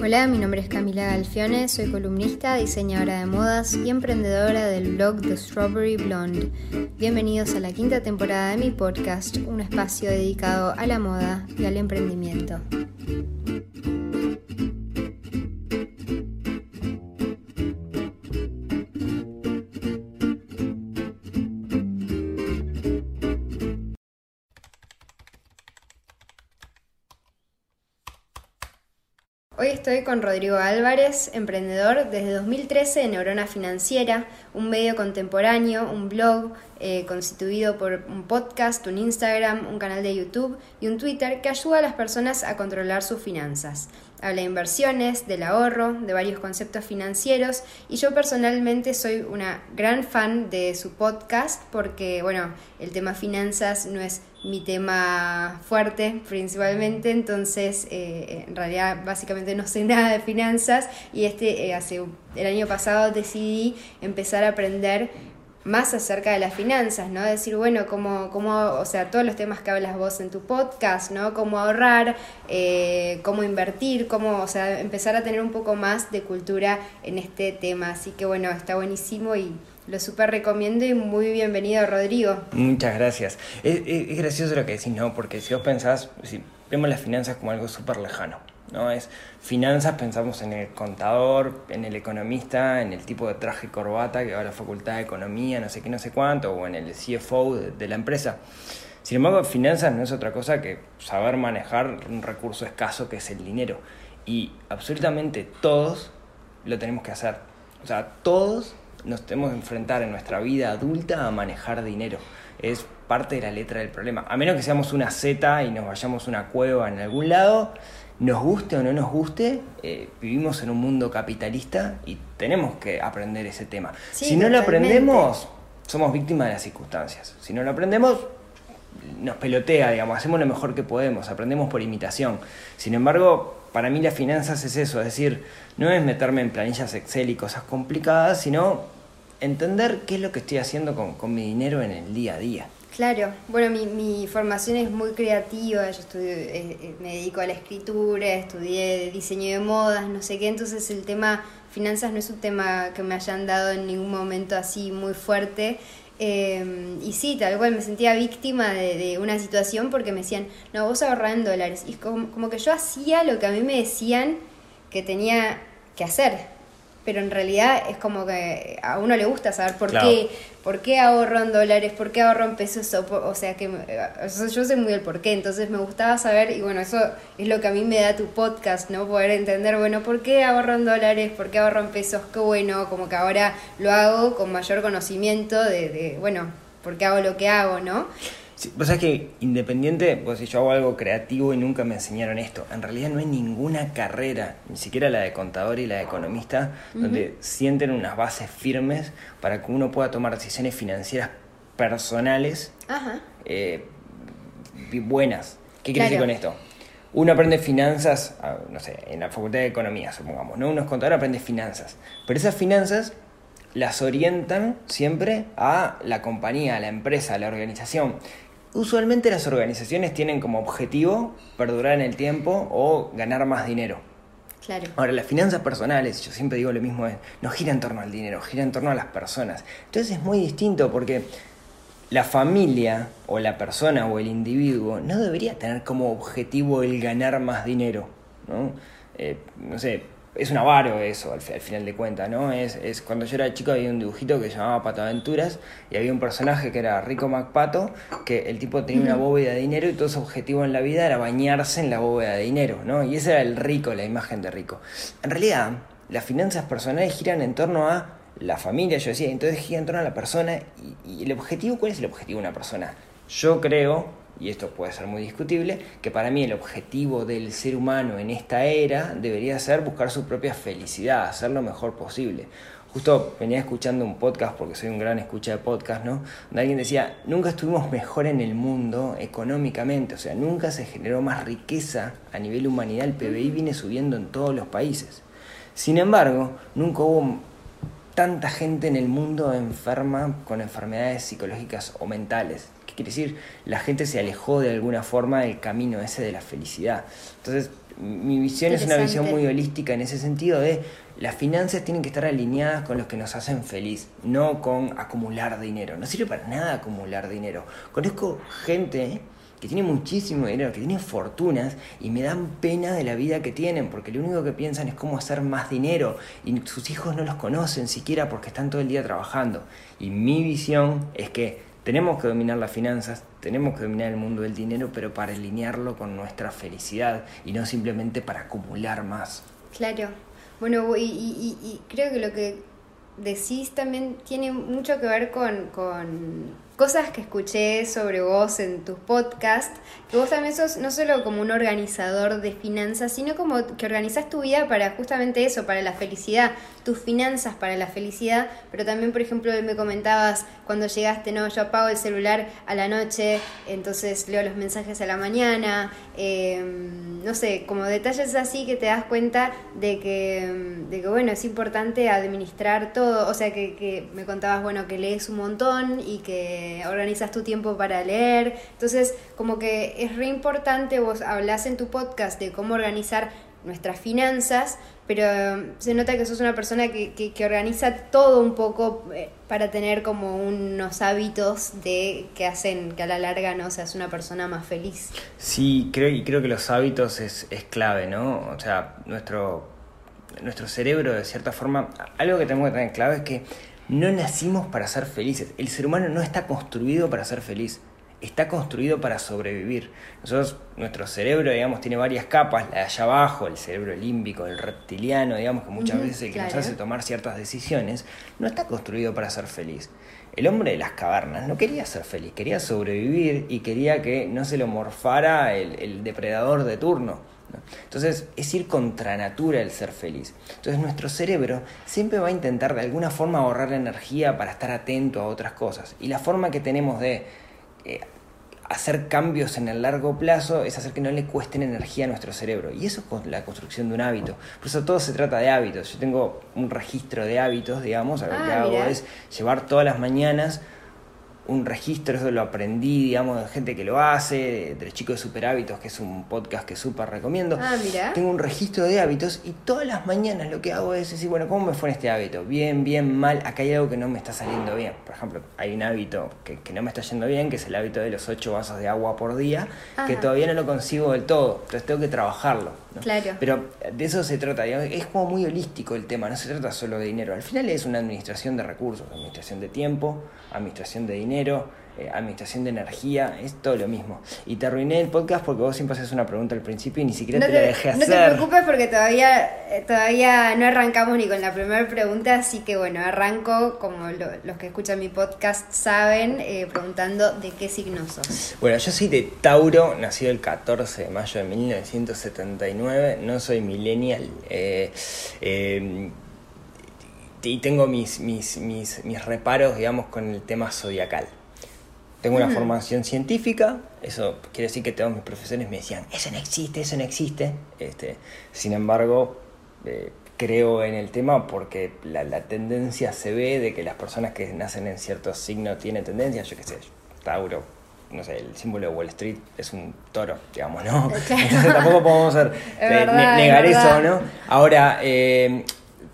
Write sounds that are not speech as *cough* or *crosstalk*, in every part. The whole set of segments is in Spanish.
Hola, mi nombre es Camila Galfione, soy columnista, diseñadora de modas y emprendedora del blog The Strawberry Blonde. Bienvenidos a la quinta temporada de mi podcast, un espacio dedicado a la moda y al emprendimiento. Estoy con Rodrigo Álvarez, emprendedor desde 2013 de Neurona Financiera, un medio contemporáneo, un blog eh, constituido por un podcast, un Instagram, un canal de YouTube y un Twitter que ayuda a las personas a controlar sus finanzas. Habla de inversiones, del ahorro, de varios conceptos financieros y yo personalmente soy una gran fan de su podcast porque, bueno, el tema finanzas no es mi tema fuerte principalmente, entonces eh, en realidad básicamente no sé *laughs* nada de finanzas y este eh, hace el año pasado decidí empezar a aprender más acerca de las finanzas, ¿no? Decir, bueno, cómo, cómo, o sea, todos los temas que hablas vos en tu podcast, ¿no? Cómo ahorrar, eh, cómo invertir, cómo, o sea, empezar a tener un poco más de cultura en este tema. Así que bueno, está buenísimo y lo súper recomiendo y muy bienvenido, Rodrigo. Muchas gracias. Es, gracioso lo que decís, ¿no? Porque si vos pensás, si vemos las finanzas como algo súper lejano. ¿No? Es finanzas, pensamos en el contador, en el economista, en el tipo de traje y corbata que va a la facultad de economía, no sé qué, no sé cuánto, o en el CFO de, la empresa. Sin embargo, finanzas no es otra cosa que saber manejar un recurso escaso que es el dinero. Y absolutamente todos lo tenemos que hacer. O sea, todos nos tenemos que enfrentar en nuestra vida adulta a manejar dinero. Es parte de la letra del problema. A menos que seamos una Z y nos vayamos a una cueva en algún lado, nos guste o no nos guste, eh, vivimos en un mundo capitalista y tenemos que aprender ese tema. si no lo aprendemos, somos víctimas de las circunstancias. Si no lo aprendemos, nos pelotea, digamos, hacemos lo mejor que podemos, aprendemos por imitación. Sin embargo, para mí las finanzas es eso, es decir, no es meterme en planillas Excel y cosas complicadas, sino entender qué es lo que estoy haciendo con, con mi dinero en el día a día. Claro, bueno, mi, mi formación es muy creativa, yo estudio, eh, eh, me dedico a la escritura, estudié diseño de modas, no sé qué, entonces el tema finanzas no es un tema que me hayan dado en ningún momento así muy fuerte. Em, y sí, tal cual me sentía víctima de, una situación porque me decían, no, vos ahorrás en dólares. Y como, como que yo hacía lo que a mí me decían que tenía que hacer pero en realidad es como que a uno le gusta saber por qué, por qué ahorro en dólares, por qué ahorro en pesos, o, sea que yo sé muy el por qué, entonces me gustaba saber, y bueno, eso es lo que a mí me da tu podcast, ¿no? Poder entender, bueno, por qué ahorro en dólares, por qué ahorro en pesos, qué bueno, como que ahora lo hago con mayor conocimiento de, de bueno, por qué hago lo que hago, ¿no? Sí, vos sabés que independiente, pues si yo hago algo creativo y nunca me enseñaron esto, en realidad no hay ninguna carrera, ni siquiera la de contador y la de economista, donde sienten unas bases firmes para que uno pueda tomar decisiones financieras personales eh, buenas. ¿Qué quiere decir con esto? Uno aprende finanzas, ah, no sé, en la facultad de economía, supongamos, ¿no? Uno es contador, aprende finanzas. Pero esas finanzas las orientan siempre a la compañía, a la empresa, a la organización. Usualmente las organizaciones tienen como objetivo perdurar en el tiempo o ganar más dinero. Claro. Ahora, las finanzas personales, yo siempre digo lo mismo, no gira en torno al dinero, gira en torno a las personas. Entonces es muy distinto porque la familia o la persona o el individuo no debería tener como objetivo el ganar más dinero. No, eh, no sé, es un avaro eso al, final de cuentas, ¿no? Es, es, cuando yo era chico había un dibujito que se llamaba Pato Aventuras y había un personaje que era Rico MacPato, que el tipo tenía una bóveda de dinero y todo su objetivo en la vida era bañarse en la bóveda de dinero, ¿no? Y ese era el rico, la imagen de rico. En realidad, las finanzas personales giran en torno a la familia, yo decía, entonces gira en torno a la persona y, y el objetivo, ¿cuál es el objetivo de una persona? Yo creo y esto puede ser muy discutible, que para mí el objetivo del ser humano en esta era debería ser buscar su propia felicidad, hacer lo mejor posible. Justo venía escuchando un podcast, porque soy un gran escucha de podcast, ¿no? Donde alguien decía, nunca estuvimos mejor en el mundo económicamente, o sea, nunca se generó más riqueza a nivel humanidad, el PBI viene subiendo en todos los países. Sin embargo, nunca hubo tanta gente en el mundo enferma con enfermedades psicológicas o mentales quiere decir? La gente se alejó de alguna forma del camino ese de la felicidad. Entonces, mi visión es una visión muy holística en ese sentido de las finanzas tienen que estar alineadas con los que nos hacen feliz, no con acumular dinero. No sirve para nada acumular dinero. Conozco gente que tiene muchísimo dinero, que tiene fortunas y me dan pena de la vida que tienen, porque lo único que piensan es cómo hacer más dinero y sus hijos no los conocen siquiera porque están todo el día trabajando. Y mi visión es que tenemos que dominar las finanzas, tenemos que dominar el mundo del dinero, pero para alinearlo con nuestra felicidad y no simplemente para acumular más. Claro. Bueno, y, creo que lo que decís también tiene mucho que ver con, cosas que escuché sobre vos en tus podcasts, vos también sos no solo como un organizador de finanzas, sino como que organizás tu vida para justamente eso, para la felicidad, tus finanzas para la felicidad, pero también, por ejemplo, me comentabas cuando llegaste, no, yo apago el celular a la noche, entonces leo los mensajes a la mañana, em, no sé, como detalles así que te das cuenta de que, de que, bueno, es importante administrar todo, o sea, que, que me contabas, bueno, que lees un montón y que organizas tu tiempo para leer. Entonces, como que es re importante, vos hablas en tu podcast de cómo organizar nuestras finanzas, pero um, se nota que sos una persona que, que, organiza todo un poco eh, para tener como unos hábitos de que hacen que a la larga no seas una persona más feliz. Sí, creo, y creo que los hábitos es, es clave, ¿no? O sea, nuestro, nuestro cerebro, de cierta forma, algo que tenemos que tener clave es que no nacimos para ser felices. El ser humano no está construido para ser feliz. Está construido para sobrevivir. Nosotros, nuestro cerebro, digamos, tiene varias capas, la de allá abajo, el cerebro límbico, el reptiliano, digamos, que muchas veces el que nos hace tomar ciertas decisiones, no está construido para ser feliz. El hombre de las cavernas no quería ser feliz, quería sobrevivir y quería que no se lo morfara el depredador de turno. Entonces es ir contra natura el ser feliz. Entonces nuestro cerebro siempre va a intentar de alguna forma ahorrar energía para estar atento a otras cosas. Y la forma que tenemos de eh, hacer cambios en el largo plazo es hacer que no le cuesten energía a nuestro cerebro. Y eso es la construcción de un hábito. Por eso todo se trata de hábitos. Yo tengo un registro de hábitos, digamos. Lo que ah, hago es llevar todas las mañanas un registro, eso lo aprendí, digamos, de gente que lo hace, de, chicos de Super Hábitos, que es un podcast que súper recomiendo. Ah, mira. Tengo un registro de hábitos y todas las mañanas lo que hago es decir, bueno, ¿cómo me fue en este hábito? Bien, bien, mal, acá hay algo que no me está saliendo bien. Por ejemplo, hay un hábito que, no me está yendo bien, que es el hábito de los 8 vasos de agua por día, que todavía no lo consigo del todo, entonces tengo que trabajarlo. Claro. Pero de eso se trata, es como muy holístico el tema, no se trata solo de dinero. Al final es una administración de recursos, administración de tiempo, administración de dinero, eh, administración de energía, es todo lo mismo. Y te arruiné el podcast porque vos siempre haces una pregunta al principio y ni siquiera te, la dejé hacer. No te preocupes porque todavía, eh, todavía no arrancamos ni con la primera pregunta, así que bueno, arranco, como los que escuchan mi podcast saben, eh, preguntando de qué signo sos. Bueno, yo soy de Tauro, nacido el 14 de mayo de 1979, no soy millennial. y tengo mis, mis, mis, mis reparos, digamos, con el tema zodiacal. Tengo una formación científica, eso quiere decir que todos mis profesores me decían, eso no existe, eso no existe. Este, sin embargo, eh, creo en el tema porque la, tendencia se ve de que las personas que nacen en ciertos signos tienen tendencia, yo qué sé, Tauro, no sé, el símbolo de Wall Street es un toro, digamos, ¿no? *laughs* Entonces tampoco podemos ser, eh, negar eso, ¿no? Ahora, eh,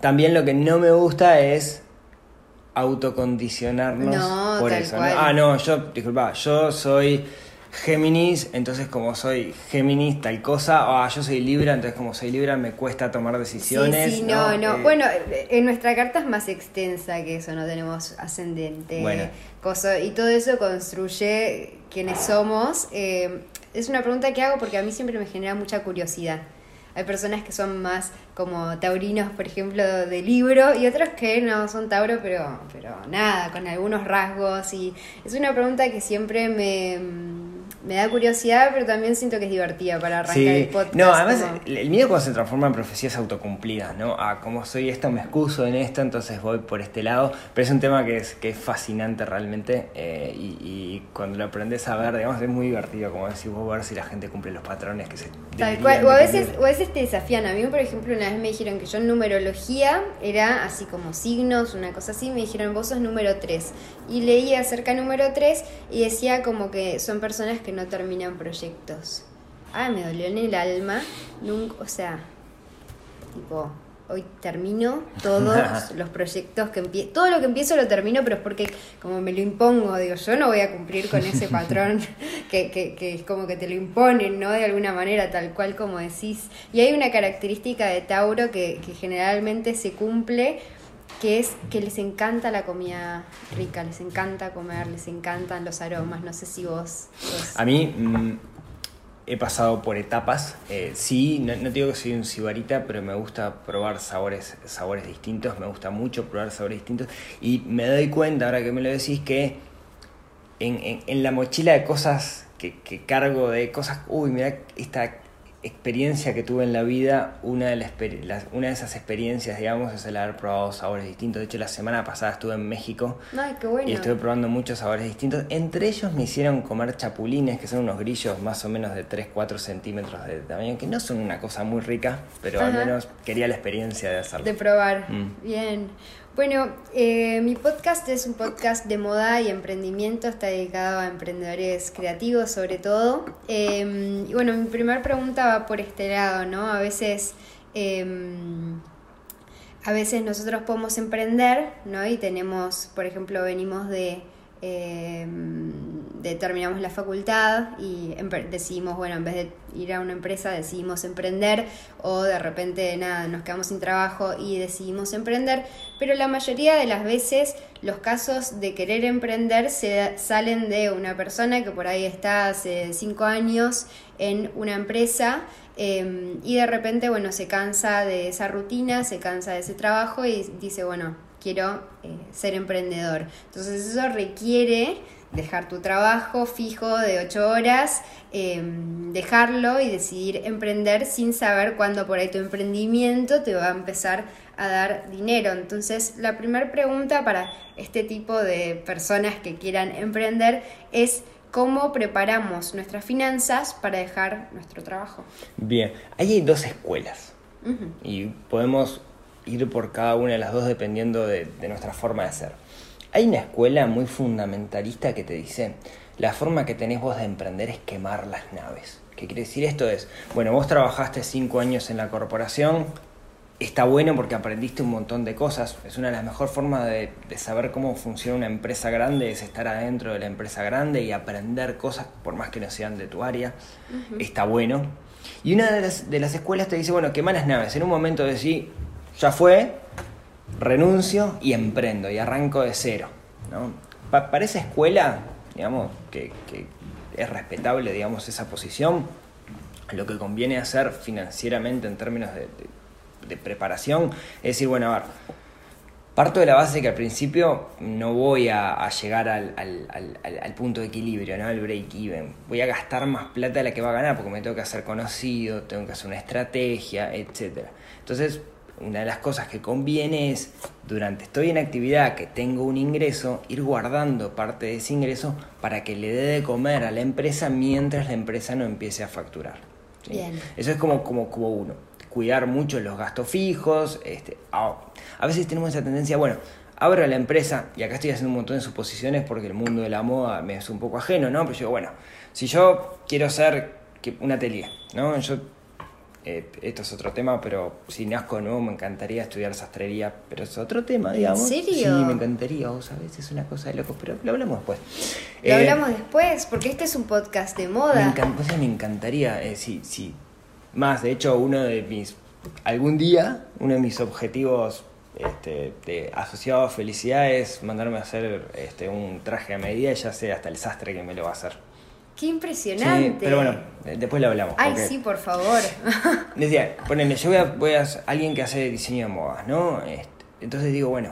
también lo que no me gusta es autocondicionarnos por eso. Ah, no, yo, disculpa, yo soy Géminis, entonces como soy Géminis tal cosa, ah, yo soy Libra, entonces como soy Libra me cuesta tomar decisiones. Sí, sí no, no. Eh, bueno, en nuestra carta es más extensa que eso, no tenemos ascendente. Bueno. y todo eso construye quienes somos. Eh, es una pregunta que hago porque a mí siempre me genera mucha curiosidad. Hay personas que son más como taurinos, por ejemplo, de libro, y otros que no son tauro, pero, pero nada, con algunos rasgos. Y es una pregunta que siempre me, me da curiosidad, pero también siento que es divertida para arrancar el podcast. No, además el miedo cuando se transforma en profecías autocumplidas, ¿no? Ah, como soy esto, me excuso en esto, entonces voy por este lado. Pero es un tema que es, que es fascinante realmente eh, y, cuando lo aprendes a ver, digamos, es muy divertido, como decís vos, ver si la gente cumple los patrones que se... Tal cual, o a, veces, o a veces te desafían. A mí, por ejemplo, una vez me dijeron que yo en numerología era así como signos, una cosa así, me dijeron vos sos número 3. Y leí acerca número 3 y decía como que son personas que no terminan proyectos. Ah, me dolió en el alma. Nunca, o sea, tipo, hoy termino todos *laughs* los proyectos que empiezo. Todo lo que empiezo lo termino, pero es porque como me lo impongo, digo, yo no voy a cumplir con ese patrón *laughs* que, que, que es como que te lo imponen, ¿no? De alguna manera, tal cual como decís. Y hay una característica de Tauro que, que generalmente se cumple que es que les encanta la comida rica, les encanta comer, les encantan los aromas. No sé si vos... A mí mm, he pasado por etapas. Eh, sí, no, no, digo que soy un sibarita, pero me gusta probar sabores, sabores distintos. Me gusta mucho probar sabores distintos. Y me doy cuenta, ahora que me lo decís, que en, en, la mochila de cosas que, que cargo, de cosas... Uy, mira esta experiencia que tuve en la vida, una de, las, una de esas experiencias, digamos, es el haber probado sabores distintos. De hecho, la semana pasada estuve en México y estuve probando muchos sabores distintos. Entre ellos me hicieron comer chapulines, que son unos grillos más o menos de 3-4 centímetros de tamaño, que no son una cosa muy rica, pero al menos quería la experiencia de hacerlo. De probar. Mm. Bien. Bueno, eh, mi podcast es un podcast de moda y emprendimiento, está dedicado a emprendedores creativos sobre todo. Em, y bueno, mi primera pregunta va por este lado, ¿no? A veces, em, a veces nosotros podemos emprender, ¿no? Y tenemos, por ejemplo, venimos de eh, terminamos la facultad y decidimos, bueno, en vez de ir a una empresa, decidimos emprender o de repente, nada, nos quedamos sin trabajo y decidimos emprender, pero la mayoría de las veces los casos de querer emprender se salen de una persona que por ahí está hace cinco años en una empresa em, y de repente, bueno, se cansa de esa rutina, se cansa de ese trabajo y dice, bueno, quiero eh, ser emprendedor. Entonces eso requiere dejar tu trabajo fijo de ocho horas, em, dejarlo y decidir emprender sin saber cuándo por ahí tu emprendimiento te va a empezar a dar dinero. Entonces la primera pregunta para este tipo de personas que quieran emprender es cómo preparamos nuestras finanzas para dejar nuestro trabajo. Bien, hay dos escuelas y podemos ir por cada una de las dos dependiendo de, nuestra forma de ser. Hay una escuela muy fundamentalista que te dice, la forma que tenés vos de emprender es quemar las naves. ¿Qué quiere decir esto? Es, bueno, vos trabajaste cinco años en la corporación, está bueno porque aprendiste un montón de cosas. Es una de las mejores formas de, saber cómo funciona una empresa grande, es estar adentro de la empresa grande y aprender cosas, por más que no sean de tu área. Está bueno. Y una de las, de las escuelas te dice, bueno, quema las naves. En un momento decís, ya fue, renuncio y emprendo y arranco de cero. para esa escuela, digamos, que, es respetable, digamos, esa posición, lo que conviene hacer financieramente en términos de, preparación es decir, bueno, a ver, parto de la base que al principio no voy a, llegar al, punto de equilibrio, al break-even. Voy a gastar más plata de la que va a ganar porque me tengo que hacer conocido, tengo que hacer una estrategia, etc. Entonces, una de las cosas que conviene es, durante estoy en actividad, que tengo un ingreso, ir guardando parte de ese ingreso para que le dé de comer a la empresa mientras la empresa no empiece a facturar. Eso es como, como, como uno. Cuidar mucho los gastos fijos. Este, a, veces tenemos esa tendencia, bueno, abro la empresa, y acá estoy haciendo un montón de suposiciones porque el mundo de la moda me es un poco ajeno, ¿no? Pero yo digo, bueno, si yo quiero ser un atelier, ¿no? Yo eh, esto es otro tema, pero si nazco nuevo me encantaría estudiar sastrería, pero es otro tema, digamos. ¿En serio? Sí, me encantaría, vos sabés, es una cosa de locos, pero lo hablamos después. Lo hablamos eh, después, porque este es un podcast de moda. Me, me encantaría, eh, sí, sí. Más, de hecho, uno de mis, algún día, uno de mis objetivos este, de, asociado a felicidad es mandarme a hacer este, un traje a medida, ya sé hasta el sastre que me lo va a hacer. Qué impresionante. pero bueno, después lo hablamos. Ay, sí, por favor. *laughs* Decía, ponele, yo voy a, voy a alguien que hace diseño de modas, ¿no? Este, entonces digo, bueno,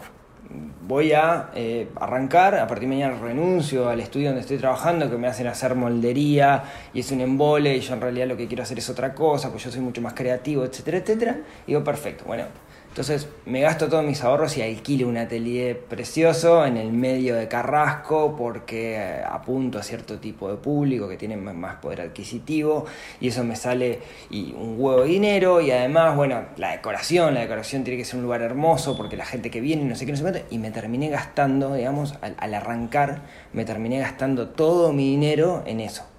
voy a eh, arrancar, a partir de mañana renuncio al estudio donde estoy trabajando, que me hacen hacer moldería y es un embole y yo en realidad lo que quiero hacer es otra cosa, pues yo soy mucho más creativo, etcétera, etcétera. Y digo, perfecto, bueno, entonces me gasto todos mis ahorros y alquilo un atelier precioso en el medio de Carrasco porque eh, apunto a cierto tipo de público que tiene más poder adquisitivo y eso me sale y un huevo de dinero y además, bueno, la decoración, la decoración tiene que ser un lugar hermoso porque la gente que viene, no sé qué, no sé cuánto, y me terminé gastando, digamos, al, al arrancar, me terminé gastando todo mi dinero en eso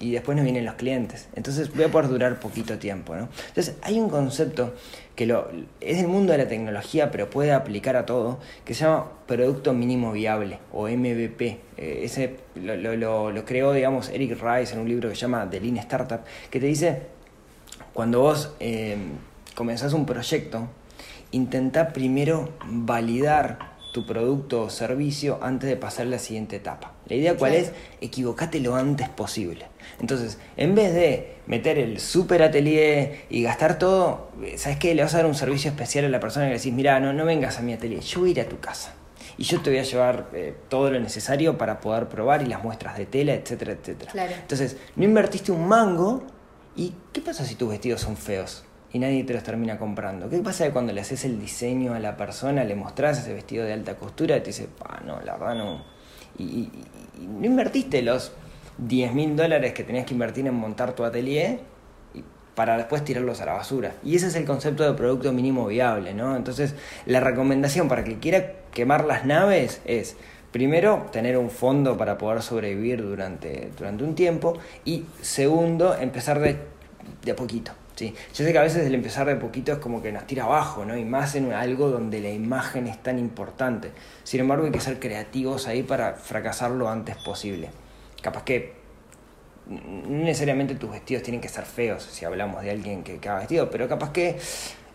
y después no vienen los clientes. Entonces voy a poder durar poquito tiempo, ¿no? Entonces hay un concepto que lo, es del mundo de la tecnología, pero puede aplicar a todo, que se llama Producto Mínimo Viable o MVP. Eh, ese lo, lo, lo, creó, digamos, Eric Rice en un libro que se llama The Lean Startup, que te dice, cuando vos eh, comenzás un proyecto, intenta primero validar tu producto o servicio antes de pasar a la siguiente etapa. La idea cuál es, equivocate lo antes posible. Entonces, en vez de meter el super atelier y gastar todo, ¿sabes qué? Le vas a dar un servicio especial a la persona que le decís, mira, no, no vengas a mi atelier, yo voy a ir a tu casa. Y yo te voy a llevar eh, todo lo necesario para poder probar y las muestras de tela, etcétera, etcétera. Entonces, no invertiste un mango. ¿Y qué pasa si tus vestidos son feos? Y nadie te los termina comprando. ¿Qué pasa cuando le haces el diseño a la persona, le mostrás ese vestido de alta costura y te dice, pa, no, la verdad no. Y, no invertiste los 10 mil dólares que tenías que invertir en montar tu atelier para después tirarlos a la basura. Y ese es el concepto de producto mínimo viable, ¿no? Entonces, la recomendación para que quiera quemar las naves es, primero, tener un fondo para poder sobrevivir durante, durante un tiempo y segundo, empezar de, de a poquito. ¿Sí? Yo sé que a veces el empezar de poquito es como que nos tira abajo, ¿no? Y más en algo donde la imagen es tan importante. Sin embargo, hay que ser creativos ahí para fracasar lo antes posible. Capaz que no necesariamente tus vestidos tienen que ser feos, si hablamos de alguien que, que vestido, pero capaz que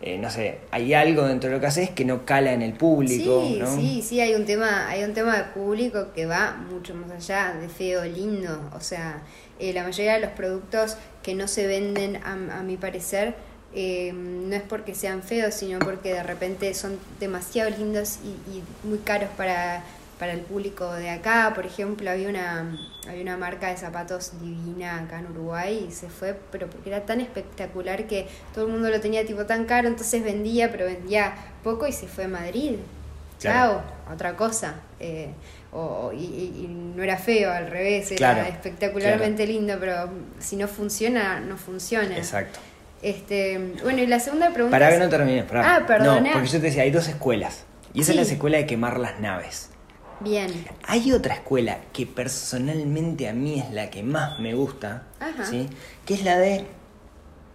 eh, no sé, hay algo dentro de lo que haces que no cala en el público. Sí, sí, sí, hay un tema, hay un tema de público que va mucho más allá de feo, lindo. O sea, eh, la mayoría de los productos que no se venden, a, a mi parecer, eh, no es porque sean feos, sino porque de repente son demasiado lindos y, y muy caros para para el público de acá. Por ejemplo, había una, había una marca de zapatos divina acá en Uruguay y se fue, pero porque era tan espectacular que todo el mundo lo tenía tipo tan caro, entonces vendía, pero vendía poco y se fue a Madrid. Chao, otra cosa. Eh, o, y, no era feo, al revés, era espectacularmente lindo, pero si no funciona, no funciona. Exacto. Este, bueno, y la segunda pregunta. Para que no termine. Ah, perdón. No, porque yo te decía, hay dos escuelas. Y esa es la escuela de quemar las naves. Bien. Hay otra escuela que personalmente a mí es la que más me gusta, ¿sí? que es la de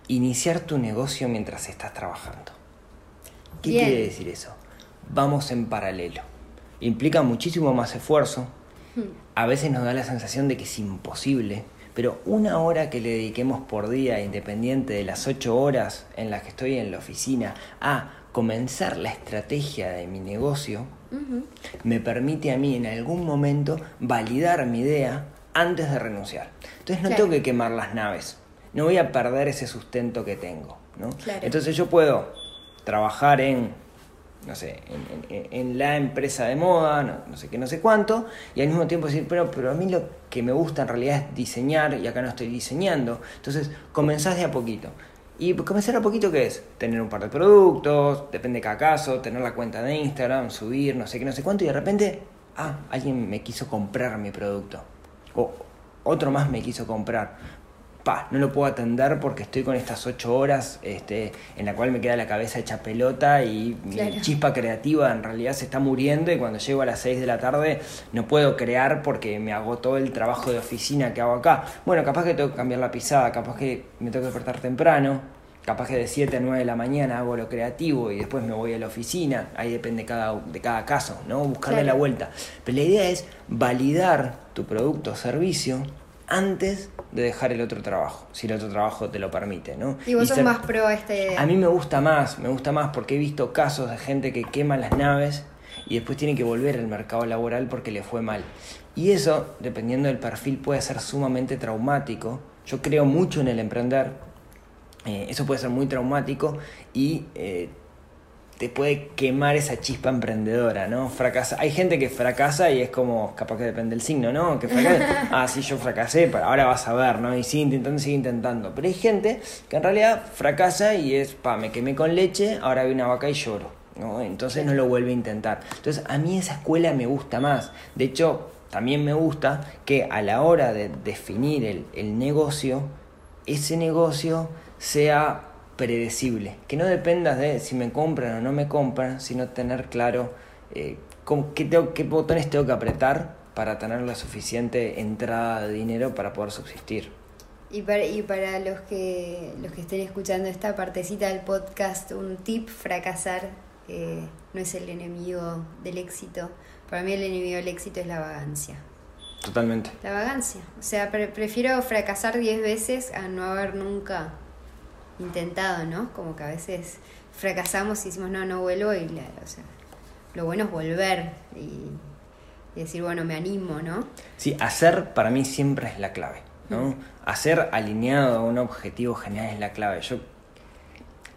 iniciar tu negocio mientras estás trabajando. ¿Qué quiere decir eso? Vamos en paralelo. Implica muchísimo más esfuerzo. Hmm. A veces nos da la sensación de que es imposible, pero una hora que le dediquemos por día, independiente de las ocho horas en las que estoy en la oficina, a comenzar la estrategia de mi negocio, me permite a mí en algún momento validar mi idea antes de renunciar. Entonces no tengo que quemar las naves, no voy a perder ese sustento que tengo. ¿no? Entonces yo puedo trabajar en, no sé, en, la empresa de moda, no, sé qué, no sé cuánto, y al mismo tiempo decir, pero, pero a mí lo que me gusta en realidad es diseñar y acá no estoy diseñando. Entonces comenzás de a poquito. Y comenzar a poquito, ¿qué es? Tener un par de productos, depende de cada caso, tener la cuenta de Instagram, subir, no sé qué, no sé cuánto, y de repente, ah, alguien me quiso comprar mi producto. O otro más me quiso comprar. Pa, no lo puedo atender porque estoy con estas ocho horas este, en la cual me queda la cabeza hecha pelota y mi chispa creativa en realidad se está muriendo y cuando llego a las seis de la tarde no puedo crear porque me agotó el trabajo de oficina que hago acá. Bueno, capaz que tengo que cambiar la pisada, capaz que me tengo que despertar temprano, capaz que de 7 a 9 de la mañana hago lo creativo y después me voy a la oficina, ahí depende cada, de cada caso, ¿no? Buscarle la vuelta. Pero la idea es validar tu producto o servicio antes de dejar el otro trabajo, si el otro trabajo te lo permite, ¿no? Y vos sos más pro a esta idea. A mí me gusta más, me gusta más porque he visto casos de gente que quema las naves y después tiene que volver al mercado laboral porque le fue mal. Y eso, dependiendo del perfil, puede ser sumamente traumático. Yo creo mucho en el emprender, eh, eso puede ser muy traumático y eh, te puede quemar esa chispa emprendedora, ¿no? Fracasa. Hay gente que fracasa y es como, capaz que depende del signo, ¿no? Que fracasa, *laughs* ah, sí, yo fracasé, pero ahora vas a ver, ¿no? Y sigue intentando, sigue intentando. Pero hay gente que en realidad fracasa y es, pa, me quemé con leche, ahora vi una vaca y lloro, ¿no? Entonces no lo vuelve a intentar. Entonces a mí esa escuela me gusta más. De hecho, también me gusta que a la hora de definir el, el negocio, ese negocio sea predecible, que no dependas de si me compran o no me compran, sino tener claro eh, qué, tengo, qué botones tengo que apretar para tener la suficiente entrada de dinero para poder subsistir. Y para, y para los, que, los que estén escuchando esta partecita del podcast, un tip, fracasar eh, no es el enemigo del éxito. Para mí el enemigo del éxito es la vagancia. Totalmente. La vagancia. O sea, prefiero fracasar 10 veces a no haber nunca intentado, ¿no? Como que a veces fracasamos y decimos, no, no vuelvo, y o sea, lo bueno es volver y, decir, bueno, me animo, ¿no? Sí, hacer para mí siempre es la clave, ¿no? Hacer alineado a un objetivo general es la clave. Yo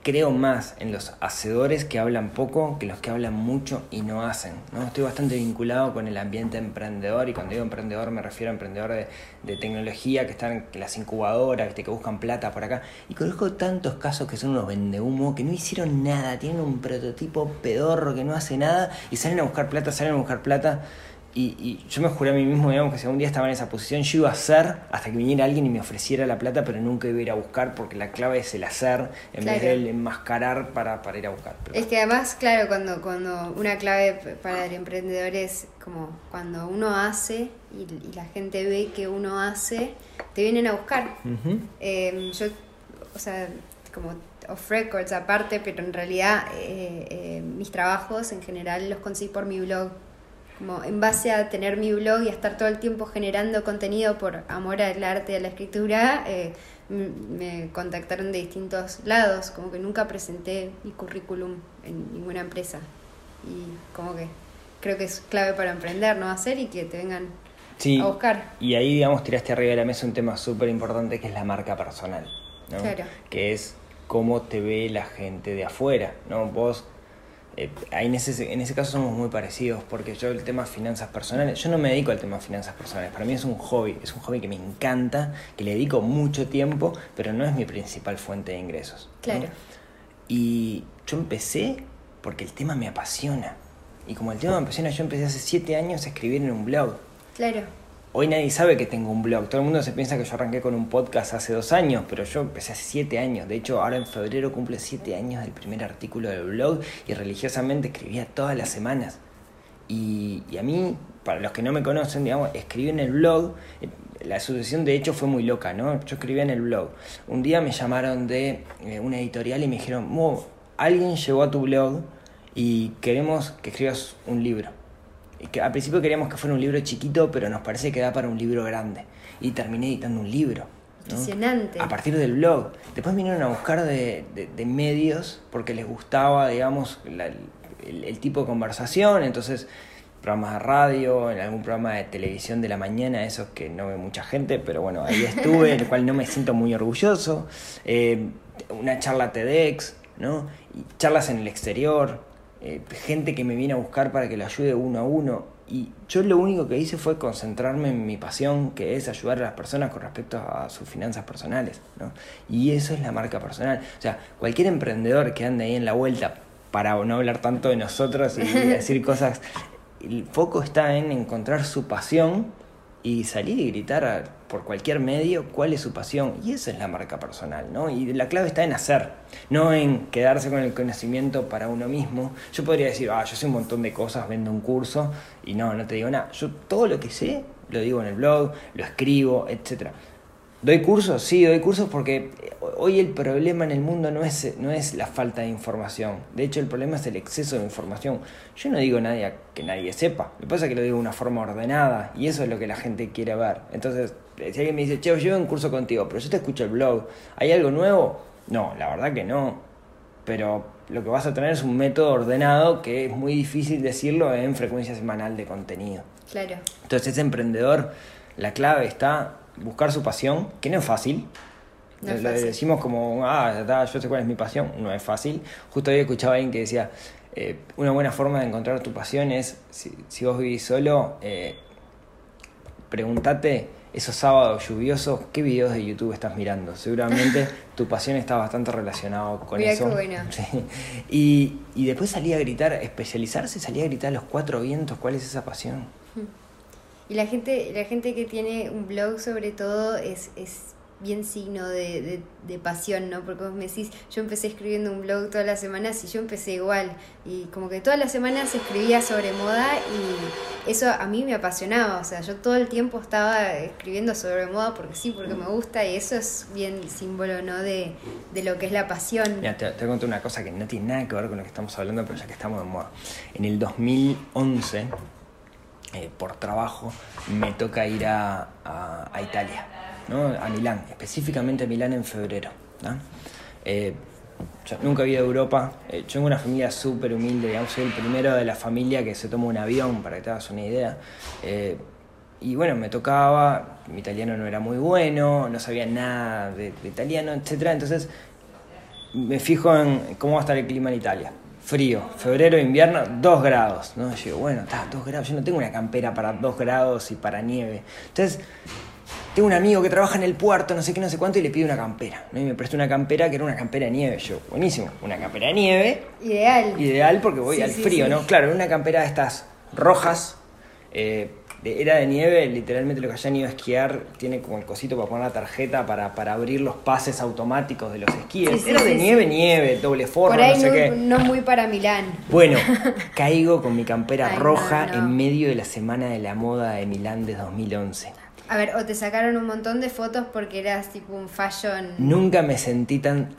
creo más en los hacedores que hablan poco que los que hablan mucho y no hacen. ¿no? Estoy bastante vinculado con el ambiente emprendedor y cuando digo emprendedor me refiero a emprendedor de, tecnología que están en las incubadoras, que buscan plata por acá. Y conozco tantos casos que son unos vendehumo que no hicieron nada, tienen un prototipo pedorro que no hace nada y salen a buscar plata, salen a buscar plata y, yo me juré a mí mismo, digamos, que si algún día estaba en esa posición, yo iba a hacer hasta que viniera alguien y me ofreciera la plata, pero nunca iba a ir a buscar, porque la clave es el hacer en vez de el enmascarar para, para ir a buscar. es que además, claro, cuando, cuando una clave para el emprendedor es como cuando uno hace y, la gente ve que uno hace, te vienen a buscar. Em, yo, o sea, como off records aparte, pero en realidad eh, eh, mis trabajos en general los conseguí por mi blog como en base a tener mi blog y a estar todo el tiempo generando contenido por amor al arte y a la escritura, eh, me contactaron de distintos lados, como que nunca presenté mi currículum en ninguna empresa. Y como que creo que es clave para emprender, no hacer y que te vengan a buscar. Y ahí, digamos, tiraste arriba de la mesa un tema súper importante que es la marca personal, ¿no? Claro. Que es cómo te ve la gente de afuera, ¿no? Vos eh, en, ese, en ese caso somos muy parecidos, porque yo el tema finanzas personales, yo no me dedico al tema finanzas personales, para mí es un hobby, es un hobby que me encanta, que le dedico mucho tiempo, pero no es mi principal fuente de ingresos. Claro. Y yo empecé porque el tema me apasiona. Y como el tema me apasiona, yo empecé hace siete años a escribir en un blog. Claro. Hoy nadie sabe que tengo un blog. Todo el mundo se piensa que yo arranqué con un podcast hace dos años, pero yo empecé hace siete años. De hecho, ahora en febrero cumple siete años del primer artículo del blog y religiosamente escribía todas las semanas. Y, a mí, para los que no me conocen, digamos, escribí en el blog. Eh, la asociación de hecho fue muy loca, ¿no? Yo escribía en el blog. Un día me llamaron de eh, una editorial y me dijeron, Mo, alguien llegó a tu blog y queremos que escribas un libro que al principio queríamos que fuera un libro chiquito, pero nos parece que da para un libro grande. Y terminé editando un libro. Impresionante. A partir del blog. Después vinieron a buscar de, medios porque les gustaba, digamos, el, tipo de conversación. Entonces, programas de radio, en algún programa de televisión de la mañana, esos que no ve mucha gente, pero bueno, ahí estuve, el cual no me siento muy orgulloso. Eh, una charla TEDx, ¿no? Y charlas en el exterior. Eh, gente que me viene a buscar para que le ayude uno a uno. Y yo lo único que hice fue concentrarme en mi pasión, que es ayudar a las personas con respecto a sus finanzas personales. ¿no? Y eso es la marca personal. O sea, cualquier emprendedor que ande ahí en la vuelta, para no hablar tanto de nosotros y *laughs* decir cosas, el foco está en encontrar su pasión y salir y gritar por cualquier medio cuál es su pasión. Y esa es la marca personal, ¿no? Y la clave está en hacer, no en quedarse con el conocimiento para uno mismo. Yo podría decir, ah, yo sé un montón de cosas, vendo un curso, y no, no te digo nada. Yo todo lo que sé, lo digo en el blog, lo escribo, etcétera. ¿Doy cursos? Sí, doy cursos porque hoy el problema en el mundo no es, no es la falta de información. De hecho, el problema es el exceso de información. Yo no digo nadie que nadie sepa. Lo que pasa es que lo digo de una forma ordenada y eso es lo que la gente quiere ver. Entonces, si alguien me dice, che, yo un curso contigo, pero yo te escucho el blog, ¿hay algo nuevo? No, la verdad que no. Pero lo que vas a tener es un método ordenado que es muy difícil decirlo en frecuencia semanal de contenido. Claro. Entonces, ese emprendedor, la clave está buscar su pasión, que no es fácil. No es Lo fácil. decimos como, ah, ya está, yo sé cuál es mi pasión, no es fácil. Justo hoy escuchaba a alguien que decía, eh, una buena forma de encontrar tu pasión es, si, si vos vivís solo, eh, pregúntate esos sábados lluviosos, ¿qué videos de YouTube estás mirando? Seguramente *laughs* tu pasión está bastante relacionado con Mirá eso. qué bueno. *laughs* Sí. Y, y después salí a gritar, especializarse, salí a gritar a los cuatro vientos, ¿cuál es esa pasión? Y la gente, la gente que tiene un blog sobre todo es, es bien signo de, de, pasión, ¿no? Porque vos me decís, yo empecé escribiendo un blog todas las semanas y yo empecé igual. Y como que todas las semanas escribía sobre moda y eso a mí me apasionaba. O sea, yo todo el tiempo estaba escribiendo sobre moda porque sí, porque me gusta y eso es bien símbolo, ¿no? De, de lo que es la pasión. Mira, te, te una cosa que no tiene nada que ver con lo que estamos hablando, pero ya que estamos de moda. En el 2011, eh, por trabajo, me toca ir a, a- Italia, ¿no? a Milán, específicamente a Milán en febrero. Eh, yo nunca he ido a Europa, eh, yo tengo una familia súper humilde, digamos, soy el primero de la familia que se toma un avión, para que te hagas una idea. Eh, y bueno, me tocaba, mi italiano no era muy bueno, no sabía nada de, de italiano, etcétera, entonces me fijo en cómo va a estar el clima en Italia. Frío, febrero, invierno, 2 grados. ¿no? Yo digo, bueno, está, 2 grados. Yo no tengo una campera para 2 grados y para nieve. Entonces, tengo un amigo que trabaja en el puerto, no sé qué, no sé cuánto, y le pido una campera. ¿no? Y me presta una campera que era una campera de nieve. Yo, buenísimo, una campera de nieve, Ideal. ideal porque voy Sí, al sí, frío, sí. ¿no? Claro, una campera de estas rojas, eh, era de nieve, literalmente lo que hayan ido a esquiar, tiene como el cosito para poner la tarjeta para, para abrir los pases automáticos de los esquíes. Sí, sí, era de sí, nieve, nieve, doble forro, Por ahí no sé qué. no muy para Milán. Bueno, *laughs* caigo con mi campera Ay, no, roja no. en medio de la semana de la moda de Milán de 2011. A ver, o te sacaron un montón de fotos porque eras tipo un fashion. Nunca me sentí tan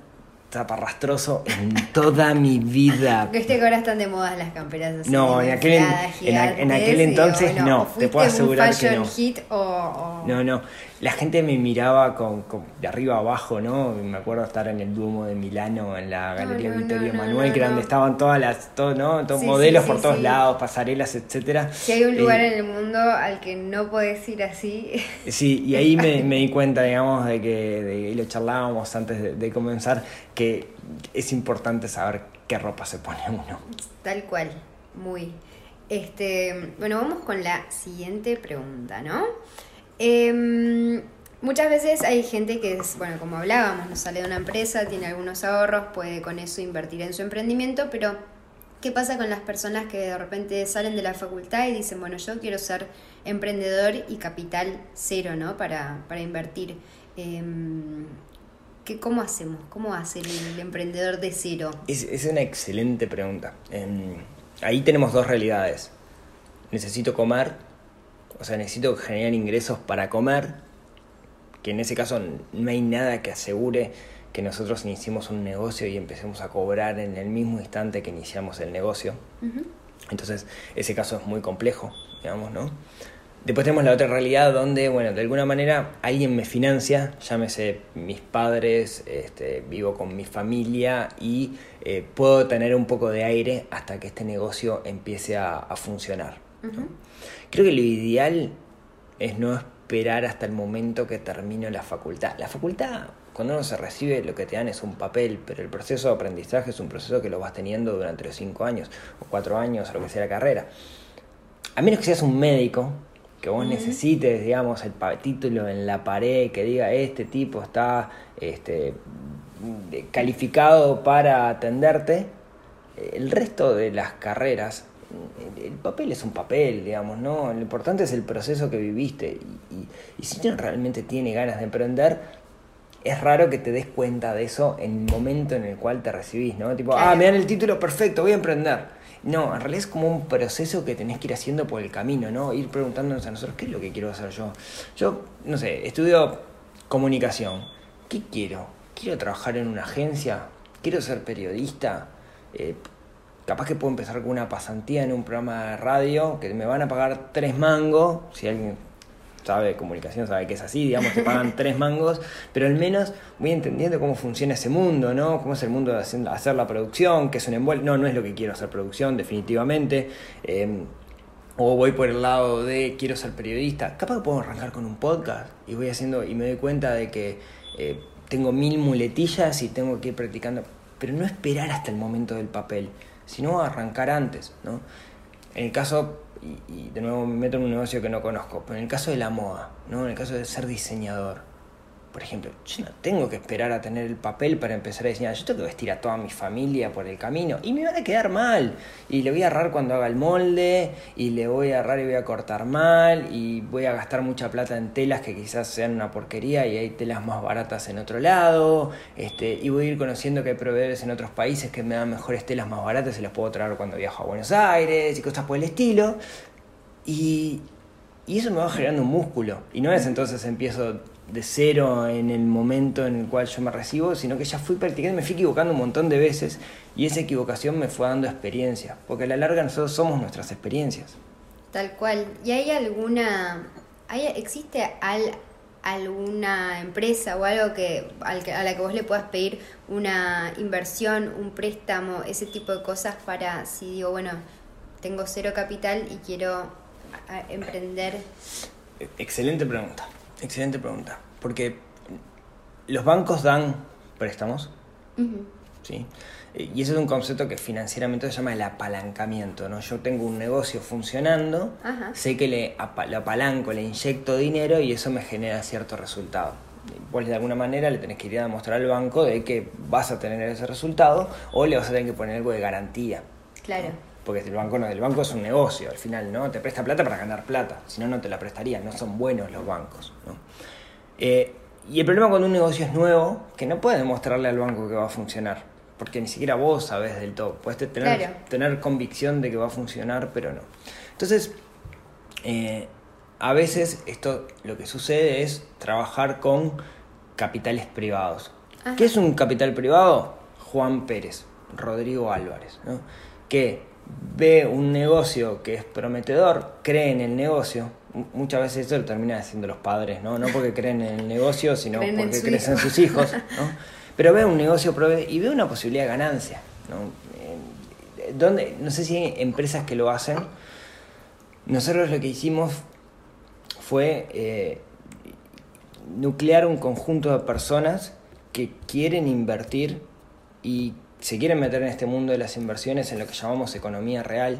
zaparrastroso en toda mi vida. *laughs* Viste que ahora están de moda las camperas así. No, en aquel en- en aquel entonces no, te puedo asegurar un que no. hit o, o- No, no. La gente me miraba con, con- de arriba abajo, ¿no? Me acuerdo estar en el Duomo de Milano, en la Galería no, Vittorio no, que era donde estaban todas las, todo, ¿no? Todos Sí, modelos sí, por todos lados, pasarelas, etcétera. Si hay un lugar Eh, en el mundo al que no podés ir así. *laughs* Sí, y ahí me, me di cuenta, digamos, de que, de, y lo charlábamos antes de, de comenzar, que es importante saber qué ropa se pone uno. Tal cual, muy. Este, bueno, vamos con la siguiente pregunta, ¿no? Em, muchas veces hay gente que es, bueno, como hablábamos, sale de una empresa, tiene algunos ahorros, puede con eso invertir en su emprendimiento, pero ¿qué pasa con las personas que de repente salen de la facultad y dicen, bueno, yo quiero ser emprendedor y capital cero, ¿no? Para, para invertir. Em, ¿qué, ¿Cómo hacemos? ¿Cómo hace el, el emprendedor de cero? Es, es una excelente pregunta. Em, ahí tenemos dos realidades. Necesito comer, o sea, necesito generar ingresos para comer, que en ese caso no hay nada que asegure que nosotros iniciemos un negocio y empecemos a cobrar en el mismo instante que iniciamos el negocio. Entonces, ese caso es muy complejo, digamos, ¿no? Después tenemos la otra realidad donde, bueno, de alguna manera alguien me financia, llámese mis padres, este, vivo con mi familia y eh, puedo tener un poco de aire hasta que este negocio empiece a, a funcionar. Creo que lo ideal es no esperar hasta el momento que termino la facultad. La facultad, cuando uno se recibe, lo que te dan es un papel, pero el proceso de aprendizaje es un proceso que lo vas teniendo durante los cinco años, o cuatro años, o lo que sea la carrera. A menos que seas un médico, que vos necesites, digamos, el título en la pared que diga este tipo está este, calificado para atenderte, eh, el resto de las carreras, el, el papel es un papel, digamos, ¿no? Lo importante es el proceso que viviste. Y, y- y si uno realmente tiene ganas de emprender, es raro que te des cuenta de eso en el momento en el cual te recibís, ¿no? Tipo, Claro. ah, me dan el título, perfecto, voy a emprender. No, en realidad es como un proceso que tenés que ir haciendo por el camino, ¿no? Ir preguntándonos a nosotros, ¿qué es lo que quiero hacer yo? Yo, no sé, estudio comunicación. ¿Qué quiero? ¿Quiero trabajar en una agencia? ¿Quiero ser periodista? Eh, capaz que puedo empezar con una pasantía en un programa de radio que me van a pagar tres mangos, si alguien sabe de comunicación, sabe que es así, digamos, te pagan tres mangos, pero al menos voy entendiendo cómo funciona ese mundo, ¿no? Cómo es el mundo de hacer, la producción, que es un envuelto. No, no es lo que quiero hacer producción, definitivamente. Eh, o voy por el lado de quiero ser periodista. Capaz que puedo arrancar con un podcast y voy haciendo y me doy cuenta de que eh, tengo mil muletillas y tengo que ir practicando, pero no esperar hasta el momento del papel, sino arrancar antes, ¿no? En el caso, y, de nuevo me meto en un negocio que no conozco, pero en el caso de la moda, ¿no? En el caso de ser diseñador, por ejemplo, yo no tengo que esperar a tener el papel para empezar a diseñar. Yo tengo que vestir a toda mi familia por el camino y me van a quedar mal. Y le voy a errar cuando haga el molde, y le voy a errar y voy a cortar mal, y voy a gastar mucha plata en telas que quizás sean una porquería y hay telas más baratas en otro lado. Este, y voy a ir conociendo que hay proveedores en otros países que me dan mejores telas más baratas y las puedo traer cuando viajo a Buenos Aires y cosas por el estilo. Y, y eso me va generando un músculo. Y no es entonces empiezo de cero en el momento en el cual yo me recibo, sino que ya fui practicando, me fui equivocando un montón de veces y esa equivocación me fue dando experiencia, porque a la larga nosotros somos nuestras experiencias. Tal cual. ¿Y hay alguna, hay, existe alguna empresa o algo que, a la que vos le puedas pedir una inversión, un préstamo, ese tipo de cosas para si digo, bueno, tengo cero capital y quiero emprender? Excelente pregunta. Excelente pregunta. Porque los bancos dan préstamos. ¿sí? Y ese es un concepto que financieramente se llama el apalancamiento. ¿no? Yo tengo un negocio funcionando, sé que le lo apalanco, le inyecto dinero y eso me genera cierto resultado. Vos de alguna manera le tenés que ir a demostrar al banco de que vas a tener ese resultado o le vas a tener que poner algo de garantía. Claro porque el banco no, el banco es un negocio, al final, ¿no? Te presta plata para ganar plata, si no, no te la prestaría, no son buenos los bancos, ¿no? Eh, y el problema cuando un negocio es nuevo, que no puedes demostrarle al banco que va a funcionar, porque ni siquiera vos sabes del todo, puedes tener, tener convicción de que va a funcionar, pero no. Entonces, eh, a veces esto lo que sucede es trabajar con capitales privados. ¿Qué es un capital privado? Juan Pérez, Rodrigo Álvarez, ¿no? que ve un negocio que es prometedor, cree en el negocio. Muchas veces eso lo terminan haciendo los padres, ¿no? No porque creen en el negocio, sino porque creen en sus hijos, *laughs* ¿no? Pero ve un negocio y ve una posibilidad de ganancia, ¿no? Donde, no sé si hay empresas que lo hacen. Nosotros lo que hicimos fue eh, nuclear un conjunto de personas que quieren invertir y se quieren meter en este mundo de las inversiones en lo que llamamos economía real,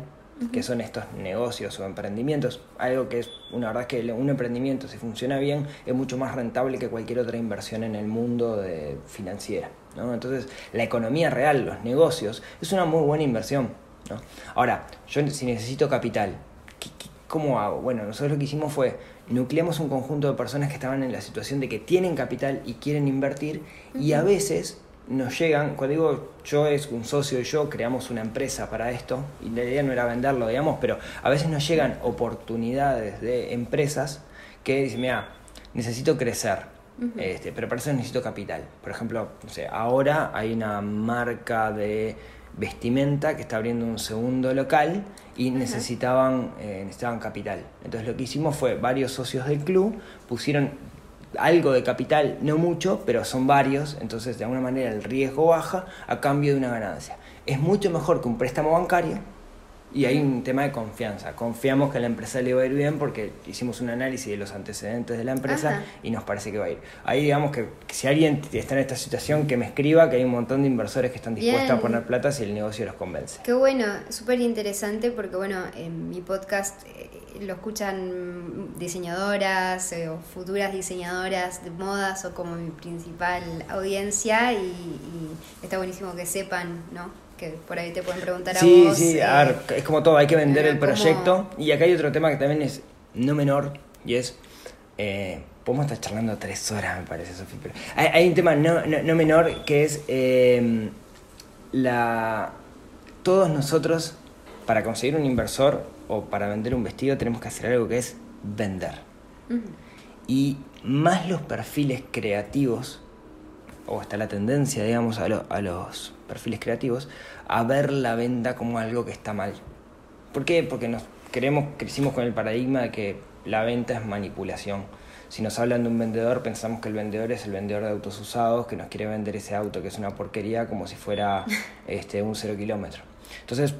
que son estos negocios o emprendimientos, algo que es una verdad que un emprendimiento si funciona bien es mucho más rentable que cualquier otra inversión en el mundo de, financiera. ¿no? Entonces la economía real, los negocios, es una muy buena inversión. ¿no? Ahora, yo si necesito capital, ¿cómo hago? Bueno, nosotros lo que hicimos fue nucleamos un conjunto de personas que estaban en la situación de que tienen capital y quieren invertir y a veces nos llegan, cuando digo yo es un socio y yo creamos una empresa para esto, y la idea no era venderlo, digamos, pero a veces nos llegan oportunidades de empresas que dicen, mira, necesito crecer, este, pero para eso necesito capital. Por ejemplo, no sé, ahora hay una marca de vestimenta que está abriendo un segundo local y necesitaban, eh, necesitaban capital. Entonces lo que hicimos fue, varios socios del club pusieron algo de capital, no mucho, pero son varios, entonces de alguna manera el riesgo baja a cambio de una ganancia. Es mucho mejor que un préstamo bancario y hay un tema de confianza. Confiamos que a la empresa le va a ir bien porque hicimos un análisis de los antecedentes de la empresa y nos parece que va a ir. Ahí digamos que, si alguien está en esta situación, que me escriba, que hay un montón de inversores que están dispuestos a poner plata si el negocio los convence. Qué bueno, súper interesante porque bueno, en mi podcast eh, lo escuchan diseñadoras eh, o futuras diseñadoras de modas o como mi principal audiencia y, está buenísimo que sepan, ¿no? Que por ahí te pueden preguntar a vos. Sí, sí, a ver, eh, es como todo, hay que vender el proyecto. Y acá hay otro tema que también es no menor y es... Eh, podemos estar charlando tres horas, me parece, Sofía, pero hay, un tema no, no, menor que es la... Todos nosotros, para conseguir un inversor, o para vender un vestido tenemos que hacer algo que es vender. Y más los perfiles creativos, o hasta la tendencia, digamos, a, a, los perfiles creativos, a ver la venta como algo que está mal. ¿Por qué? Porque nos queremos, crecimos con el paradigma de que la venta es manipulación. Si nos hablan de un vendedor, pensamos que el vendedor es el vendedor de autos usados, que nos quiere vender ese auto que es una porquería como si fuera *laughs* este, un cero kilómetro. Entonces,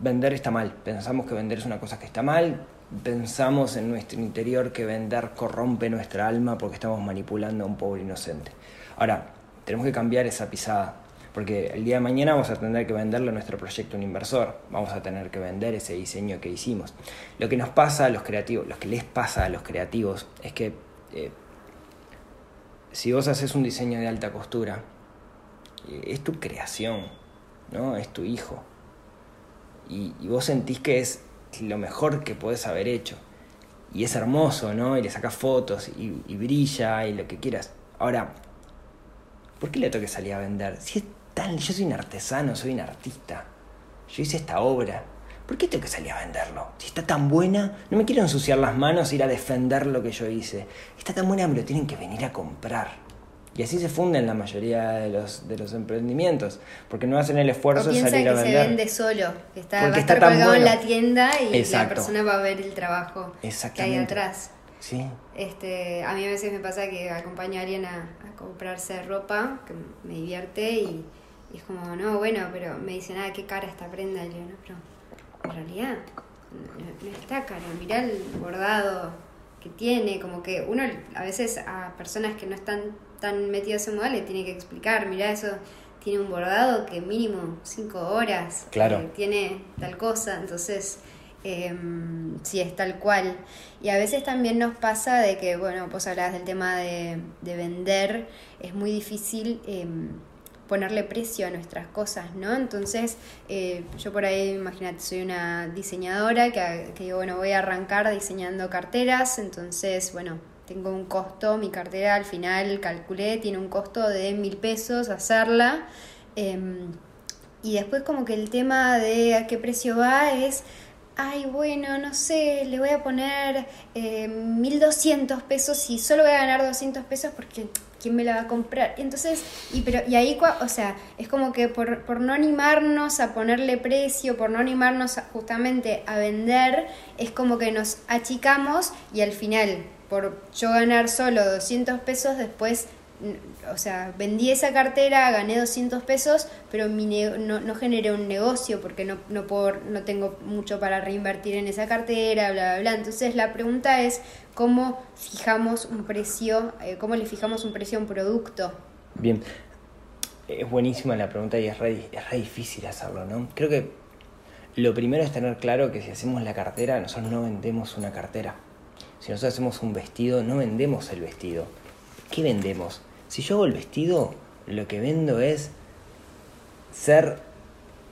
vender está mal. Pensamos que vender es una cosa que está mal, pensamos en nuestro interior que vender corrompe nuestra alma porque estamos manipulando a un pobre inocente. Ahora, tenemos que cambiar esa pisada, porque el día de mañana vamos a tener que venderle nuestro proyecto a un inversor, vamos a tener que vender ese diseño que hicimos. Lo que nos pasa a los creativos, lo que les pasa a los creativos es que eh, si vos haces un diseño de alta costura, eh, es tu creación, ¿no? Es tu hijo. Y, vos sentís que es lo mejor que puedes haber hecho. Y es hermoso, ¿no? Y le sacas fotos y, y, brilla y lo que quieras. Ahora, ¿por qué le tengo que salir a vender? Si es tan, yo soy un artesano, soy un artista. Yo hice esta obra. ¿Por qué tengo que salir a venderlo? Si está tan buena, no me quiero ensuciar las manos e ir a defender lo que yo hice. Está tan buena, me lo tienen que venir a comprar. Y así se funden la mayoría de los, de los emprendimientos, porque no hacen el esfuerzo de salir a vender. que se vende solo, que está, va a estar colgado en la tienda y la persona va a ver el trabajo que hay atrás. Sí. Este, a mí a veces me pasa que acompaño a alguien a, comprarse ropa, que me divierte y, es como, no, bueno, pero me dicen, ah, qué cara esta prenda. Y yo, no, pero en realidad no, no está cara, mirá el bordado que tiene, como que uno a veces a personas que no están tan metidas en moda le tiene que explicar, mira eso tiene un bordado que mínimo cinco horas, claro. Eh, tiene tal cosa, entonces eh, sí es tal cual. Y a veces también nos pasa de que, bueno, vos hablabas del tema de, de vender, es muy difícil em, ponerle precio a nuestras cosas, ¿no? Entonces, eh, yo por ahí, imagínate, soy una diseñadora que, que bueno, voy a arrancar diseñando carteras, entonces, bueno, tengo un costo, mi cartera al final calculé, tiene un costo de mil pesos hacerla. Em, y después como que el tema de a qué precio va es, ay, bueno, no sé, le voy a poner eh, 1200 pesos y solo voy a ganar 200 pesos porque ¿quién me la va a comprar? Entonces, y, pero, y ahí, o sea, es como que por, por no animarnos a ponerle precio, por no animarnos justamente a vender, es como que nos achicamos y al final, por yo ganar solo 200 pesos, después o sea, vendí esa cartera, gané 200 pesos, pero mi no, no generé un negocio porque no, no, puedo, no tengo mucho para reinvertir en esa cartera, bla, bla, bla. Entonces la pregunta es cómo fijamos un precio, eh, cómo le fijamos un precio a un producto. Bien, es buenísima la pregunta y es re, es re difícil hacerlo, ¿no? Creo que lo primero es tener claro que si hacemos la cartera, nosotros no vendemos una cartera. Si nosotros hacemos un vestido, no vendemos el vestido. ¿Qué vendemos? Si yo hago el vestido, lo que vendo es ser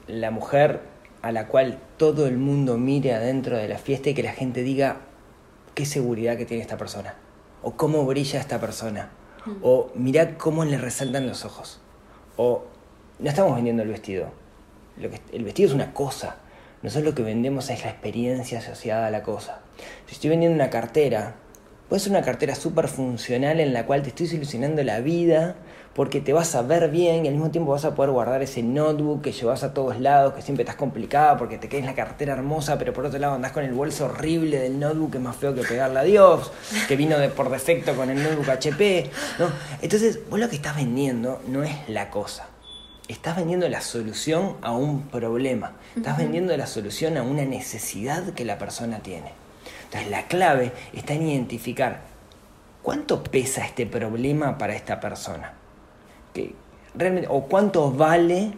la mujer a la cual todo el mundo mire adentro de la fiesta y que la gente diga qué seguridad que tiene esta persona, o cómo brilla esta persona, mm. o mira cómo le resaltan los ojos, o no estamos vendiendo el vestido, lo que, el vestido es una cosa, nosotros lo que vendemos es la experiencia asociada a la cosa. Si estoy vendiendo una cartera, Puede ser una cartera súper funcional en la cual te estoy solucionando la vida porque te vas a ver bien y al mismo tiempo vas a poder guardar ese notebook que llevas a todos lados, que siempre estás complicada porque te quedas la cartera hermosa, pero por otro lado andás con el bolso horrible del notebook que es más feo que pegarle a Dios, que vino de, por defecto con el notebook HP. ¿no? Entonces, vos lo que estás vendiendo no es la cosa. Estás vendiendo la solución a un problema. Estás vendiendo la solución a una necesidad que la persona tiene. Entonces la clave está en identificar cuánto pesa este problema para esta persona. o cuánto vale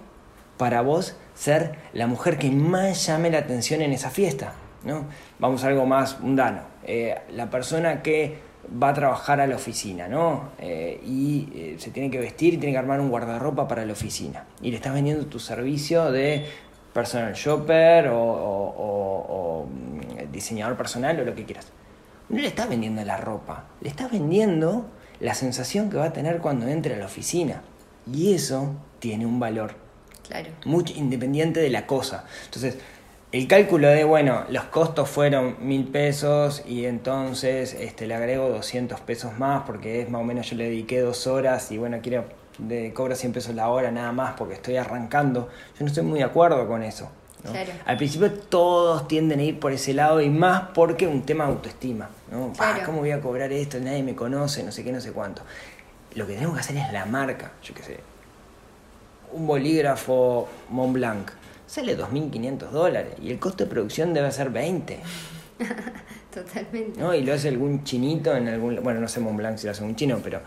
para vos ser la mujer que más llame la atención en esa fiesta. ¿no? Vamos a algo más mundano. Eh, la persona que va a trabajar a la oficina, ¿no? Eh, y eh, se tiene que vestir y tiene que armar un guardarropa para la oficina. Y le estás vendiendo tu servicio de personal shopper o, diseñador personal o lo que quieras. No le estás vendiendo la ropa, le estás vendiendo la sensación que va a tener cuando entre a la oficina. Y eso tiene un valor. Claro. Mucho independiente de la cosa. Entonces, el cálculo de, bueno, los costos fueron mil pesos y entonces este, le agrego 200 pesos más porque es más o menos yo le dediqué dos horas y bueno, quiero de cobra 100 pesos la hora nada más porque estoy arrancando. Yo no estoy muy de acuerdo con eso. Al principio todos tienden a ir por ese lado y más porque un tema de autoestima. ¿no? ¿Cómo voy a cobrar esto? Nadie me conoce, no sé qué, no sé cuánto. Lo que tenemos que hacer es la marca. Yo qué sé. Un bolígrafo Montblanc sale 2.500 dólares y el costo de producción debe ser 20. *laughs* Totalmente. ¿no? Y lo hace algún chinito en algún... Bueno, no sé Mont Blanc si lo hace un chino, pero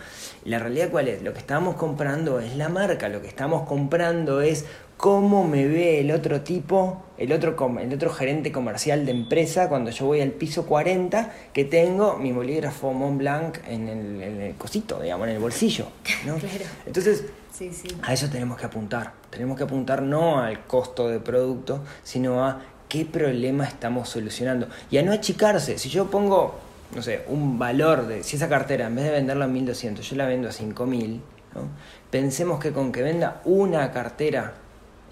la realidad cuál es? Lo que estamos comprando es la marca, lo que estamos comprando es cómo me ve el otro tipo, el otro, el otro gerente comercial de empresa cuando yo voy al piso 40 que tengo mi bolígrafo Mont Blanc en el, en el cosito, digamos, en el bolsillo. *laughs* ¿no? Claro. Entonces, Sí, sí. a eso tenemos que apuntar. Tenemos que apuntar no al costo de producto, sino a qué problema estamos solucionando. Y a no achicarse. Si yo pongo, no sé, un valor de, si esa cartera en vez de venderla a 1200, yo la vendo a 5000, ¿no? pensemos que con que venda una cartera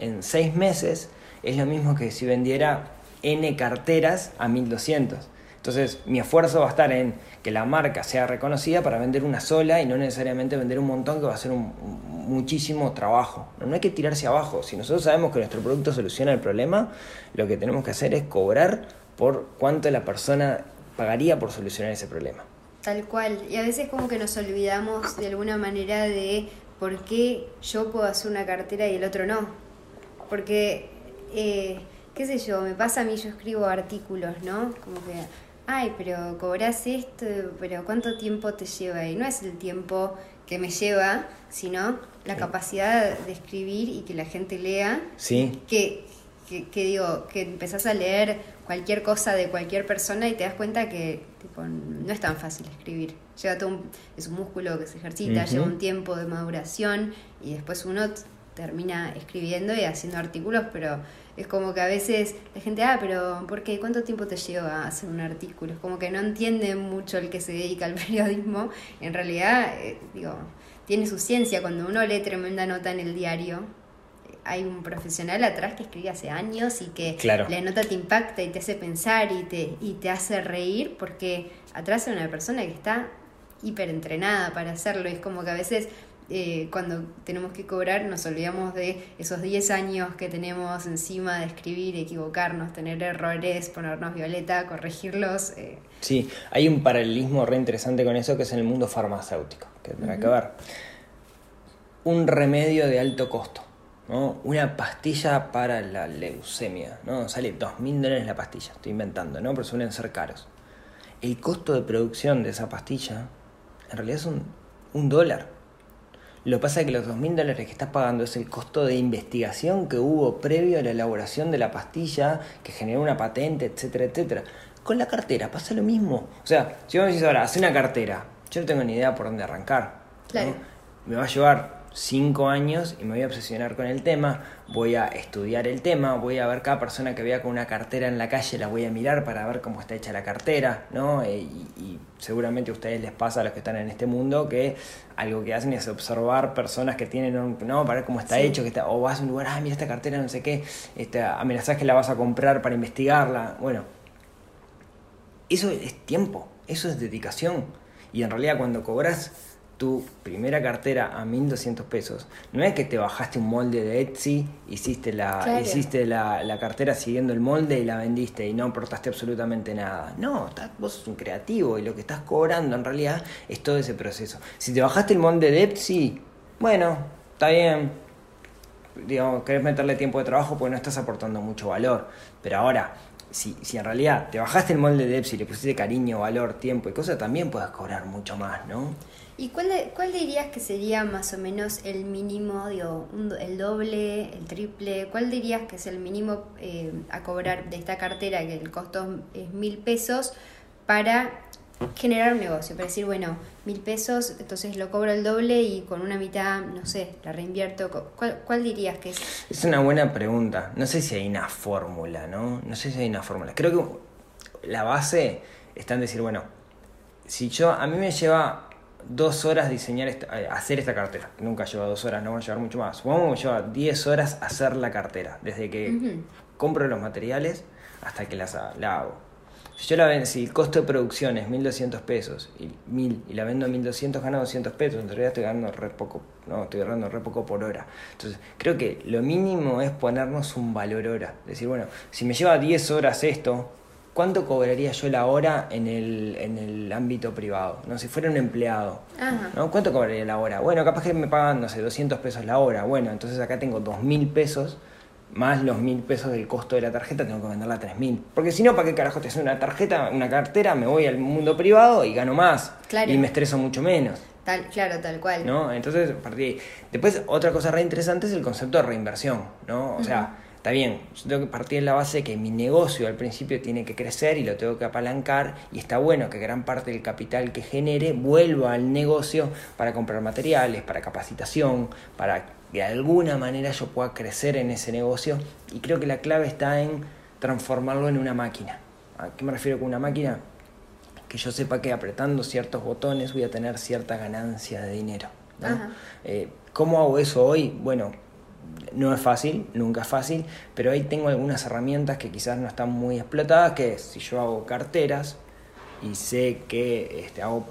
en seis meses es lo mismo que si vendiera N carteras a 1200. Entonces, mi esfuerzo va a estar en que la marca sea reconocida para vender una sola y no necesariamente vender un montón que va a ser un, muchísimo trabajo. No, no hay que tirarse abajo. Si nosotros sabemos que nuestro producto soluciona el problema, lo que tenemos que hacer es cobrar por cuánto la persona pagaría por solucionar ese problema. Tal cual. Y a veces como que nos olvidamos de alguna manera de por qué yo puedo hacer una cartera y el otro no. Porque, eh, qué sé yo, me pasa a mí, yo escribo artículos, ¿no? Como que, ay, pero cobras esto, pero ¿cuánto tiempo te lleva? Y no es el tiempo que me lleva, sino la capacidad de escribir y que la gente lea ¿Sí? que, que, que digo, que empezás a leer cualquier cosa de cualquier persona y te das cuenta que tipo, no es tan fácil escribir. Lleva todo un, es un músculo que se ejercita, lleva un tiempo de maduración y después uno termina escribiendo y haciendo artículos, pero es como que a veces la gente, ah, pero ¿por qué? ¿Cuánto tiempo te lleva hacer un artículo? Es como que no entiende mucho el que se dedica al *laughs* periodismo. En realidad, eh, digo, tiene su ciencia. Cuando uno lee tremenda nota en el diario, hay un profesional atrás que escribe hace años y que Claro. la nota te impacta y te hace pensar y te, y te hace reír porque atrás hay una persona que está hiper entrenada para hacerlo y es como que a veces eh, cuando tenemos que cobrar nos olvidamos de esos 10 años que tenemos encima de escribir, equivocarnos, tener errores, ponernos violeta, corregirlos. eh, Sí, hay un paralelismo re interesante con eso que es en el mundo farmacéutico, que tendrá que ver. Un remedio de alto costo, ¿no? Una pastilla para la leucemia, ¿no? Sale dos mil dólares la pastilla, estoy inventando, ¿no? Pero suelen ser caros. El costo de producción de esa pastilla en realidad es un, un dólar. Lo que pasa es que los dos mil dólares que estás pagando es el costo de investigación que hubo previo a la elaboración de la pastilla, que generó una patente, etcétera, etcétera. Con la cartera pasa lo mismo. O sea, si vos me decís ahora, hace una cartera, yo no tengo ni idea por dónde arrancar. ¿no? Claro. Me va a llevar cinco años y me voy a obsesionar con el tema, voy a estudiar el tema, voy a ver cada persona que vea con una cartera en la calle, la voy a mirar para ver cómo está hecha la cartera, ¿no? Eh, y, y seguramente a ustedes les pasa a los que están en este mundo que algo que hacen es observar personas que tienen, un- ¿no? Para ver cómo está Sí. hecho, que está, o vas a un lugar, ah, mira esta cartera, no sé qué, este, amenazás que la vas a comprar para investigarla, bueno, eso es tiempo, eso es dedicación. Y en realidad cuando cobras tu primera cartera a 1200 pesos, no es que te bajaste un molde de Etsy, hiciste la, Claro. hiciste la, la cartera siguiendo el molde y la vendiste y no aportaste absolutamente nada. No, estás- vos sos un creativo y lo que estás cobrando en realidad es todo ese proceso. Si te bajaste el molde de Etsy, bueno, está bien, digamos, querés meterle tiempo de trabajo porque no estás aportando mucho valor. Pero ahora, si, si en realidad te bajaste el molde de Epsi, le pusiste cariño, valor, tiempo y cosas, también puedes cobrar mucho más, ¿no? ¿Y cuál, cuál dirías que sería más o menos el mínimo, digo, el doble, el triple? ¿Cuál dirías que es el mínimo eh, a cobrar de esta cartera, que el costo es mil pesos, para generar un negocio? Para decir, bueno, mil pesos, entonces lo cobro el doble y con una mitad, no sé, la reinvierto. ¿Cuál, cuál dirías que es? Es una buena pregunta. No sé si hay una fórmula, ¿no? No sé si hay una fórmula. Creo que la base está en decir, bueno, si yo, a mí me lleva dos horas diseñar, esta- eh, hacer esta cartera. Nunca lleva dos horas, no va a llevar mucho más. Supongamos que lleva 10 horas hacer la cartera. Desde que compro los materiales hasta que las, la hago. Si yo la ven, si el costo de producción es 1200 pesos y 1000 y la vendo a 1200 gano 200 pesos, en realidad estoy ganando re poco, no, estoy ganando re poco por hora. Entonces, creo que lo mínimo es ponernos un valor hora. Decir, bueno, si me lleva 10 horas esto, ¿cuánto cobraría yo la hora en el, en el ámbito privado? No, si fuera un empleado. Ajá. ¿no? ¿Cuánto cobraría la hora? Bueno, capaz que me pagan, no sé, 200 pesos la hora. Bueno, entonces acá tengo 2.000 pesos más los mil pesos del costo de la tarjeta, tengo que venderla a tres mil. Porque si no, ¿para qué carajo te hace una tarjeta, una cartera? Me voy al mundo privado y gano más. Claro. Y me estreso mucho menos. Tal, claro, tal cual. ¿no? Entonces, partí ahí. Después, otra cosa re interesante es el concepto de reinversión, ¿no? O sea, está bien, yo tengo que partir de la base de que mi negocio al principio tiene que crecer y lo tengo que apalancar y está bueno que gran parte del capital que genere vuelva al negocio para comprar materiales, para capacitación, para que de alguna manera yo pueda crecer en ese negocio y creo que la clave está en transformarlo en una máquina. ¿A qué me refiero con una máquina? que yo sepa que apretando ciertos botones voy a tener cierta ganancia de dinero. ¿no? Eh, ¿Cómo hago eso hoy? Bueno, no es fácil, nunca es fácil, pero ahí tengo algunas herramientas que quizás no están muy explotadas, que es si yo hago carteras, y sé que este, hago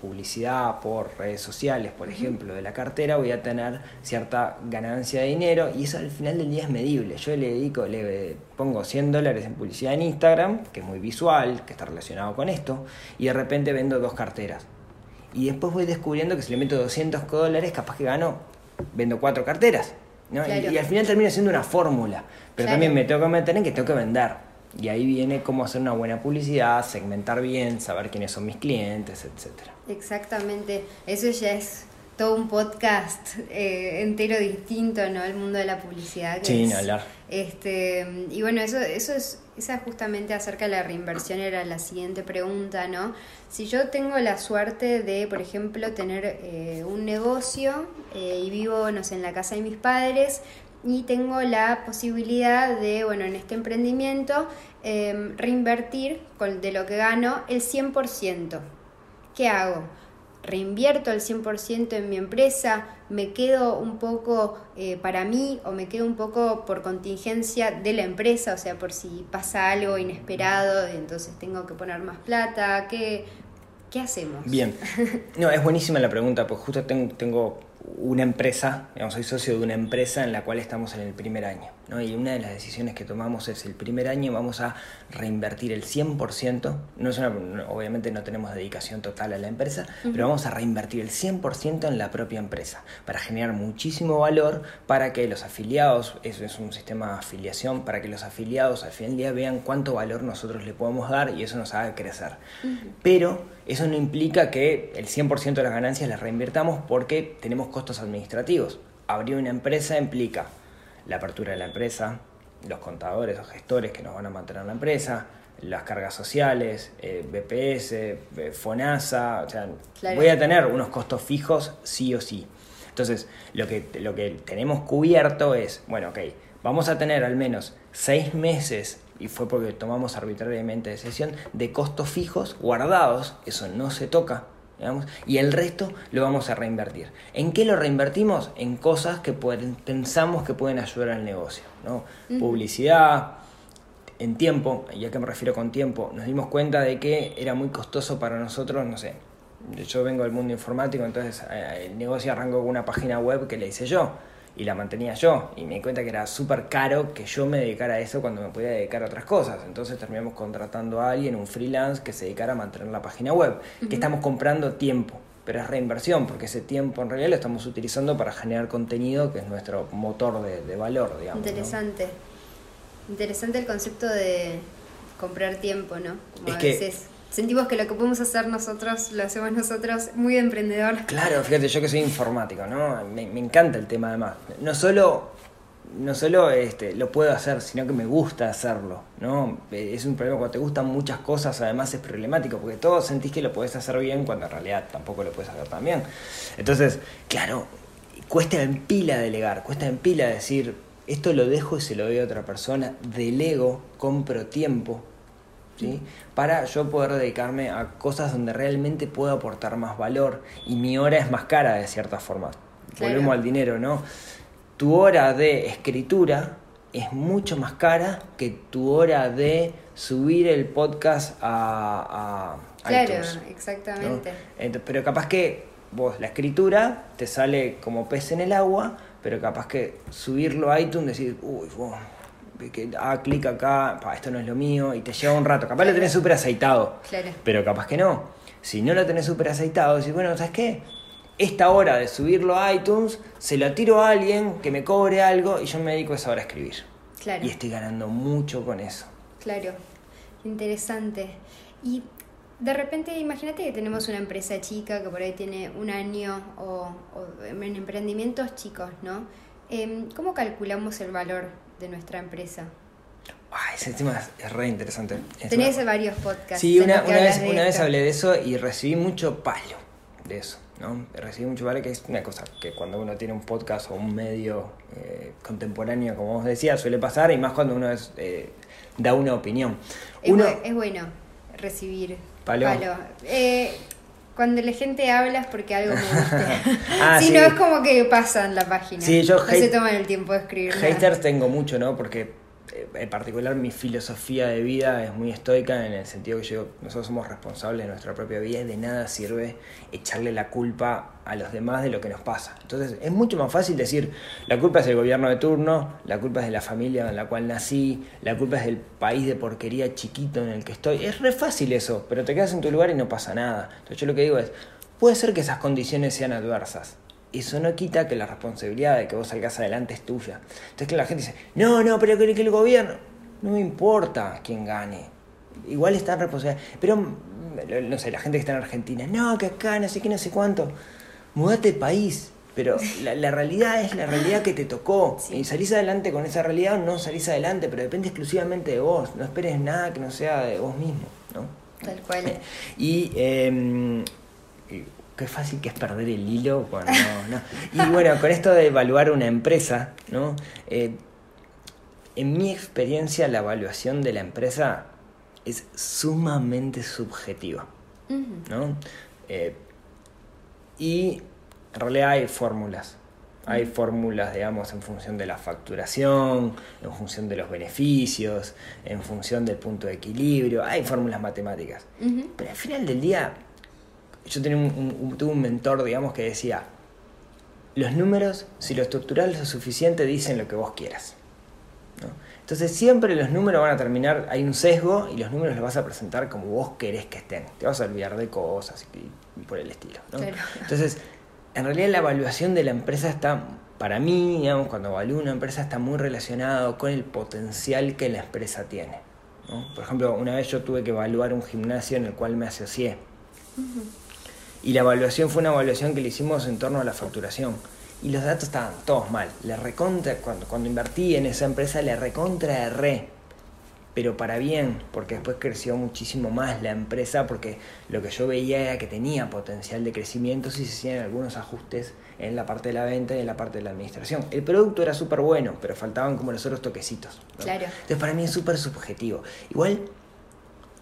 publicidad por redes sociales, por ejemplo, de la cartera, voy a tener cierta ganancia de dinero y eso al final del día es medible. Yo le dedico, le pongo 100 dólares en publicidad en Instagram, que es muy visual, que está relacionado con esto, y de repente vendo dos carteras. Y después voy descubriendo que si le meto 200 dólares, capaz que gano, vendo cuatro carteras. Y, al final termina siendo una fórmula. Pero también me tengo que meter en que tengo que vender. Y ahí viene cómo hacer una buena publicidad, segmentar bien, saber quiénes son mis clientes, etcétera. Exactamente, eso ya es todo un podcast eh, entero distinto, ¿no? El mundo de la publicidad. sí, no hablar. Este, y bueno, eso, eso es, esa justamente acerca de la reinversión era la siguiente pregunta, ¿no? Si yo tengo la suerte de, por ejemplo, tener eh, un negocio eh, y vivo, no sé, en la casa de mis padres, y tengo la posibilidad de, bueno, en este emprendimiento, em, reinvertir con, de lo que gano el 100%. ¿Qué hago? Reinvierto el 100% en mi empresa, me quedo un poco eh, para mí o me quedo un poco por contingencia de la empresa, o sea, por si pasa algo inesperado, entonces tengo que poner más plata, ¿qué, qué hacemos? Bien, *laughs* no, es buenísima la pregunta, pues justo tengo, tengo una empresa, digamos, soy socio de una empresa en la cual estamos en el primer año. ¿no? Y una de las decisiones que tomamos es el primer año vamos a reinvertir el 100%, no es una, obviamente no tenemos dedicación total a la empresa, pero vamos a reinvertir el 100% en la propia empresa para generar muchísimo valor para que los afiliados, eso es un sistema de afiliación, para que los afiliados al final del día vean cuánto valor nosotros le podemos dar y eso nos haga crecer. Pero eso no implica que el 100% de las ganancias las reinvirtamos porque tenemos costos administrativos. Abrir una empresa implica la apertura de la empresa, los contadores o gestores que nos van a mantener la empresa, las cargas sociales, eh, BPS, eh, FONASA, o sea, voy a tener unos costos fijos sí o sí. Entonces, lo que, lo que tenemos cubierto es, bueno, ok, vamos a tener al menos seis meses, y fue porque tomamos arbitrariamente decisión, de costos fijos guardados, eso no se toca, y el resto lo vamos a reinvertir. ¿En qué lo reinvertimos? En cosas que pueden, pensamos que pueden ayudar al negocio. ¿no? Publicidad, en tiempo, y a qué me refiero con tiempo, nos dimos cuenta de que era muy costoso para nosotros, no sé, yo vengo del mundo informático, entonces eh, el negocio arrancó con una página web que le hice yo y la mantenía yo. Y me di cuenta que era súper caro que yo me dedicara a eso cuando me podía dedicar a otras cosas. Entonces terminamos contratando a alguien, un freelance, que se dedicara a mantener la página web. Que estamos comprando tiempo, pero es reinversión, porque ese tiempo en realidad lo estamos utilizando para generar contenido, que es nuestro motor de, valor, digamos. Interesante. Interesante el concepto de comprar tiempo, ¿no? Como a veces sentimos que lo que podemos hacer nosotros lo hacemos nosotros muy emprendedor. Claro, fíjate, yo que soy informático, ¿no? Me, encanta el tema además. No solo, no solo este, lo puedo hacer, sino que me gusta hacerlo, ¿no? Es un problema cuando te gustan muchas cosas, además es problemático, porque todos sentís que lo podés hacer bien cuando en realidad tampoco lo puedes hacer tan bien. Entonces, claro, cuesta en pila delegar, cuesta en pila decir, esto lo dejo y se lo doy a otra persona, delego, compro tiempo, para yo poder dedicarme a cosas donde realmente puedo aportar más valor y mi hora es más cara de cierta forma. Volvemos al dinero, ¿no? Tu hora de escritura es mucho más cara que tu hora de subir el podcast a, a claro, exactamente. pero capaz que vos la escritura te sale como pez en el agua, pero capaz que subirlo a iTunes decir, uy, que ah, clic acá, esto no es lo mío, y te lleva un rato. Capaz lo tenés súper aceitado, pero capaz que no. Si no lo tenés súper aceitado, decís, bueno, ¿sabes qué? Esta hora de subirlo a iTunes, se lo tiro a alguien que me cobre algo y yo me dedico a esa hora a escribir. Claro. Y estoy ganando mucho con eso. Claro, interesante. Y de repente, imagínate que tenemos una empresa chica que por ahí tiene un año o, o en emprendimientos chicos, ¿no? Em, ¿Cómo calculamos el valor de nuestra empresa? Ay, ese tema es re interesante. Es Tenés una- varios podcasts. Sí, una, una vez, una hablé de eso y recibí mucho palo de eso, ¿no? Recibí mucho palo que es una cosa que cuando uno tiene un podcast o un medio eh, contemporáneo, como vos decías, suele pasar y más cuando uno es, eh, da una opinión. Es, Uno, es bueno recibir Palo. Eh, cuando la gente habla es porque algo me gusta. *laughs* Ah, *laughs* si sí. no, es como que pasa en la página. Sí, yo no se toman el tiempo de escribir. nada. haters tengo mucho, ¿no? Porque en particular mi filosofía de vida es muy estoica en el sentido que yo, nosotros somos responsables de nuestra propia vida y de nada sirve echarle la culpa a los demás de lo que nos pasa. Entonces es mucho más fácil decir, la culpa es del gobierno de turno, la culpa es de la familia en la cual nací, la culpa es del país de porquería chiquito en el que estoy. Es re fácil eso, pero te quedas en tu lugar y no pasa nada. Entonces yo lo que digo es, puede ser que esas condiciones sean adversas. Eso no quita que la responsabilidad de que vos salgas adelante es tuya. Entonces que la gente dice, no, no, pero que, el gobierno, no me importa quién gane. Igual está en responsabilidad. Pero, mm, no sé, la gente que está en Argentina, no, que acá, no sé qué, no sé cuánto. Mudate de país. Pero la, la realidad es la realidad que te tocó. Sí. Y salís adelante con esa realidad o no salís adelante, pero depende exclusivamente de vos. No esperes nada que no sea de vos mismo, ¿no? Tal cual. *laughs* Y eh, y qué fácil que es perder el hilo cuando no. Y bueno, con esto de evaluar una empresa, ¿no? Eh, en mi experiencia, la evaluación de la empresa es sumamente subjetiva. ¿no? Eh, y en realidad hay fórmulas. Hay fórmulas, digamos, en función de la facturación, en función de los beneficios, en función del punto de equilibrio. Hay fórmulas matemáticas. Pero al final del día, yo tenía un, tuve un mentor, digamos, que decía, los números, si lo estructuras lo suficiente, dicen lo que vos quieras. ¿no? Entonces siempre los números van a terminar, hay un sesgo y los números los vas a presentar como vos querés que estén. Te vas a olvidar de cosas y, y por el estilo. ¿no? Claro. Entonces, en realidad la evaluación de la empresa está, para mí, digamos, cuando evalúo una empresa está muy relacionado con el potencial que la empresa tiene. ¿no? Por ejemplo, una vez yo tuve que evaluar un gimnasio en el cual me asocié. Y la evaluación fue una evaluación que le hicimos en torno a la facturación. Y los datos estaban todos mal. Le recontra, cuando, cuando invertí en esa empresa, le recontra erré. Pero para bien, porque después creció muchísimo más la empresa, porque lo que yo veía era que tenía potencial de crecimiento si se hacían algunos ajustes en la parte de la venta y en la parte de la administración. El producto era súper bueno, pero faltaban como los otros toquecitos. ¿no? Claro. Entonces para mí es súper subjetivo. Igual,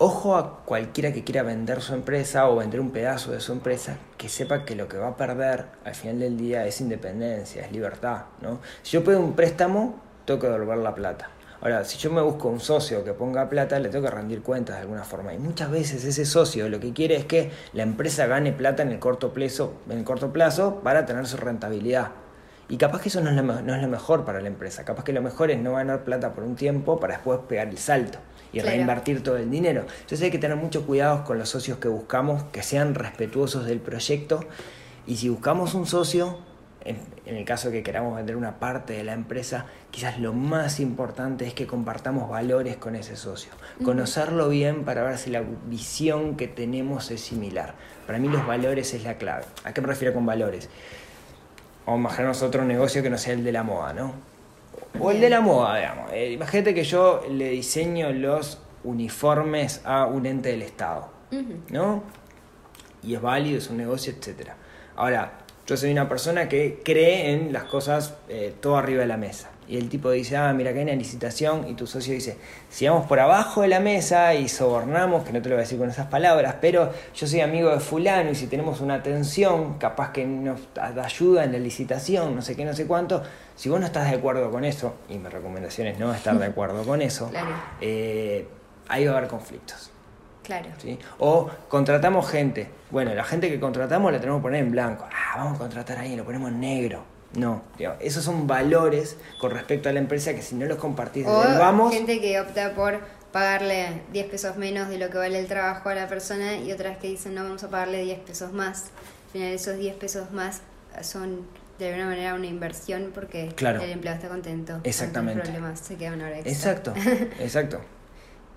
ojo a cualquiera que quiera vender su empresa o vender un pedazo de su empresa, que sepa que lo que va a perder al final del día es independencia, es libertad. ¿no? Si yo pido un préstamo, tengo que devolver la plata. Ahora, si yo me busco un socio que ponga plata, le tengo que rendir cuentas de alguna forma. Y muchas veces ese socio lo que quiere es que la empresa gane plata en el corto plazo, en el corto plazo para tener su rentabilidad. Y capaz que eso no es, lo, no es lo mejor para la empresa. Capaz que lo mejor es no ganar plata por un tiempo para después pegar el salto y Claro. reinvertir todo el dinero. Entonces hay que tener mucho cuidado con los socios que buscamos, que sean respetuosos del proyecto. Y si buscamos un socio, en, en el caso de que queramos vender una parte de la empresa, quizás lo más importante es que compartamos valores con ese socio. Conocerlo bien para ver si la visión que tenemos es similar. Para mí los valores es la clave. ¿A qué me refiero con valores? Vamos a imaginarnos otro negocio que no sea el de la moda, ¿no? O el de la moda, digamos. Eh, imagínate que yo le diseño los uniformes a un ente del Estado. ¿no? Y es válido, es un negocio, etcétera. Ahora, yo soy una persona que cree en las cosas eh, todo arriba de la mesa. Y el tipo dice, ah, mira, que hay una licitación. Y tu socio dice, si vamos por abajo de la mesa y sobornamos, que no te lo voy a decir con esas palabras, pero yo soy amigo de fulano y si tenemos una atención, capaz que nos da ayuda en la licitación, no sé qué, no sé cuánto. Si vos no estás de acuerdo con eso, y mi recomendación es no estar de acuerdo con eso, *laughs* Claro. eh, ahí va a haber conflictos. Claro. ¿sí? O contratamos gente. Bueno, la gente que contratamos la tenemos que poner en blanco. Ah, vamos a contratar ahí, lo ponemos en negro. No, digamos, esos son valores con respecto a la empresa que si no los compartís O vamos, gente que opta por pagarle 10 pesos menos de lo que vale el trabajo a la persona y otras que dicen no vamos a pagarle 10 pesos más. Al final esos 10 pesos más son de alguna manera una inversión porque Claro. el empleado está contento. Exactamente. problemas se queda una hora extra. Exacto, *laughs* exacto.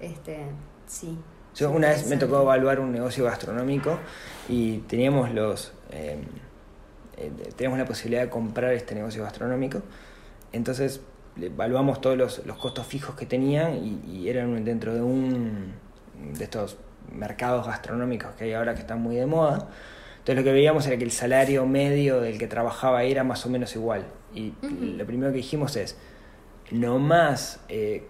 Este, sí. Yo una vez me tocó evaluar un negocio gastronómico y teníamos los eh, eh, teníamos la posibilidad de comprar este negocio gastronómico. Entonces evaluamos todos los, los costos fijos que tenían y, y eran dentro de un de estos mercados gastronómicos que hay ahora que están muy de moda. Entonces lo que veíamos era que el salario medio del que trabajaba era más o menos igual. Y lo primero que dijimos es, nomás eh,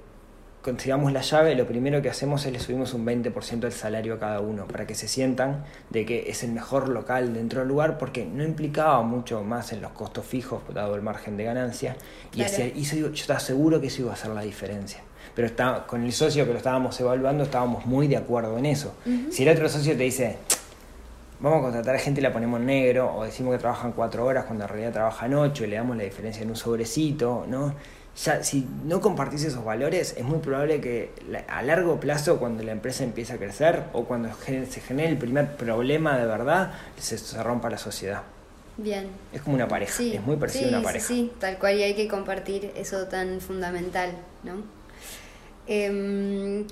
consigamos la llave, lo primero que hacemos es le subimos un 20% del salario a cada uno para que se sientan de que es el mejor local dentro del lugar porque no implicaba mucho más en los costos fijos dado el margen de ganancia y, Claro. hacía- y eso iba- yo estaba seguro que eso iba a hacer la diferencia. Pero está, con el socio que lo estábamos evaluando estábamos muy de acuerdo en eso. Si el otro socio te dice, vamos a contratar a gente y la ponemos en negro, o decimos que trabajan cuatro horas cuando en realidad trabajan ocho y le damos la diferencia en un sobrecito, ¿no? Ya, si no compartís esos valores, es muy probable que a largo plazo, cuando la empresa empiece a crecer o cuando se genere el primer problema de verdad, se, se rompa la sociedad. Bien. Es como una pareja, Sí, es muy parecido sí, a una sí, pareja. Sí, tal cual, y hay que compartir eso tan fundamental, ¿no? Em,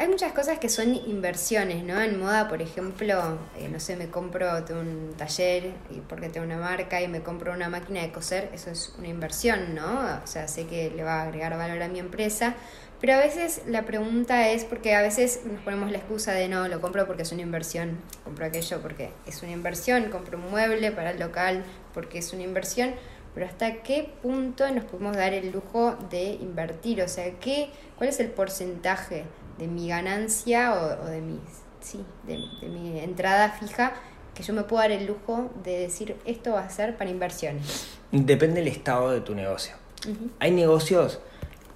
hay muchas cosas que son inversiones, ¿no? En moda, por ejemplo, eh, no sé, me compro un taller porque tengo una marca y me compro una máquina de coser, eso es una inversión, ¿no? O sea, sé que le va a agregar valor a mi empresa, pero a veces la pregunta es porque a veces nos ponemos la excusa de no, lo compro porque es una inversión, compro aquello porque es una inversión, compro un mueble para el local porque es una inversión, pero hasta qué punto nos podemos dar el lujo de invertir, o sea, ¿qué, ¿cuál es el porcentaje de mi ganancia o, o de, mi, sí, de, de mi entrada fija que yo me puedo dar el lujo de decir esto va a ser para inversiones? Depende del estado de tu negocio. Hay negocios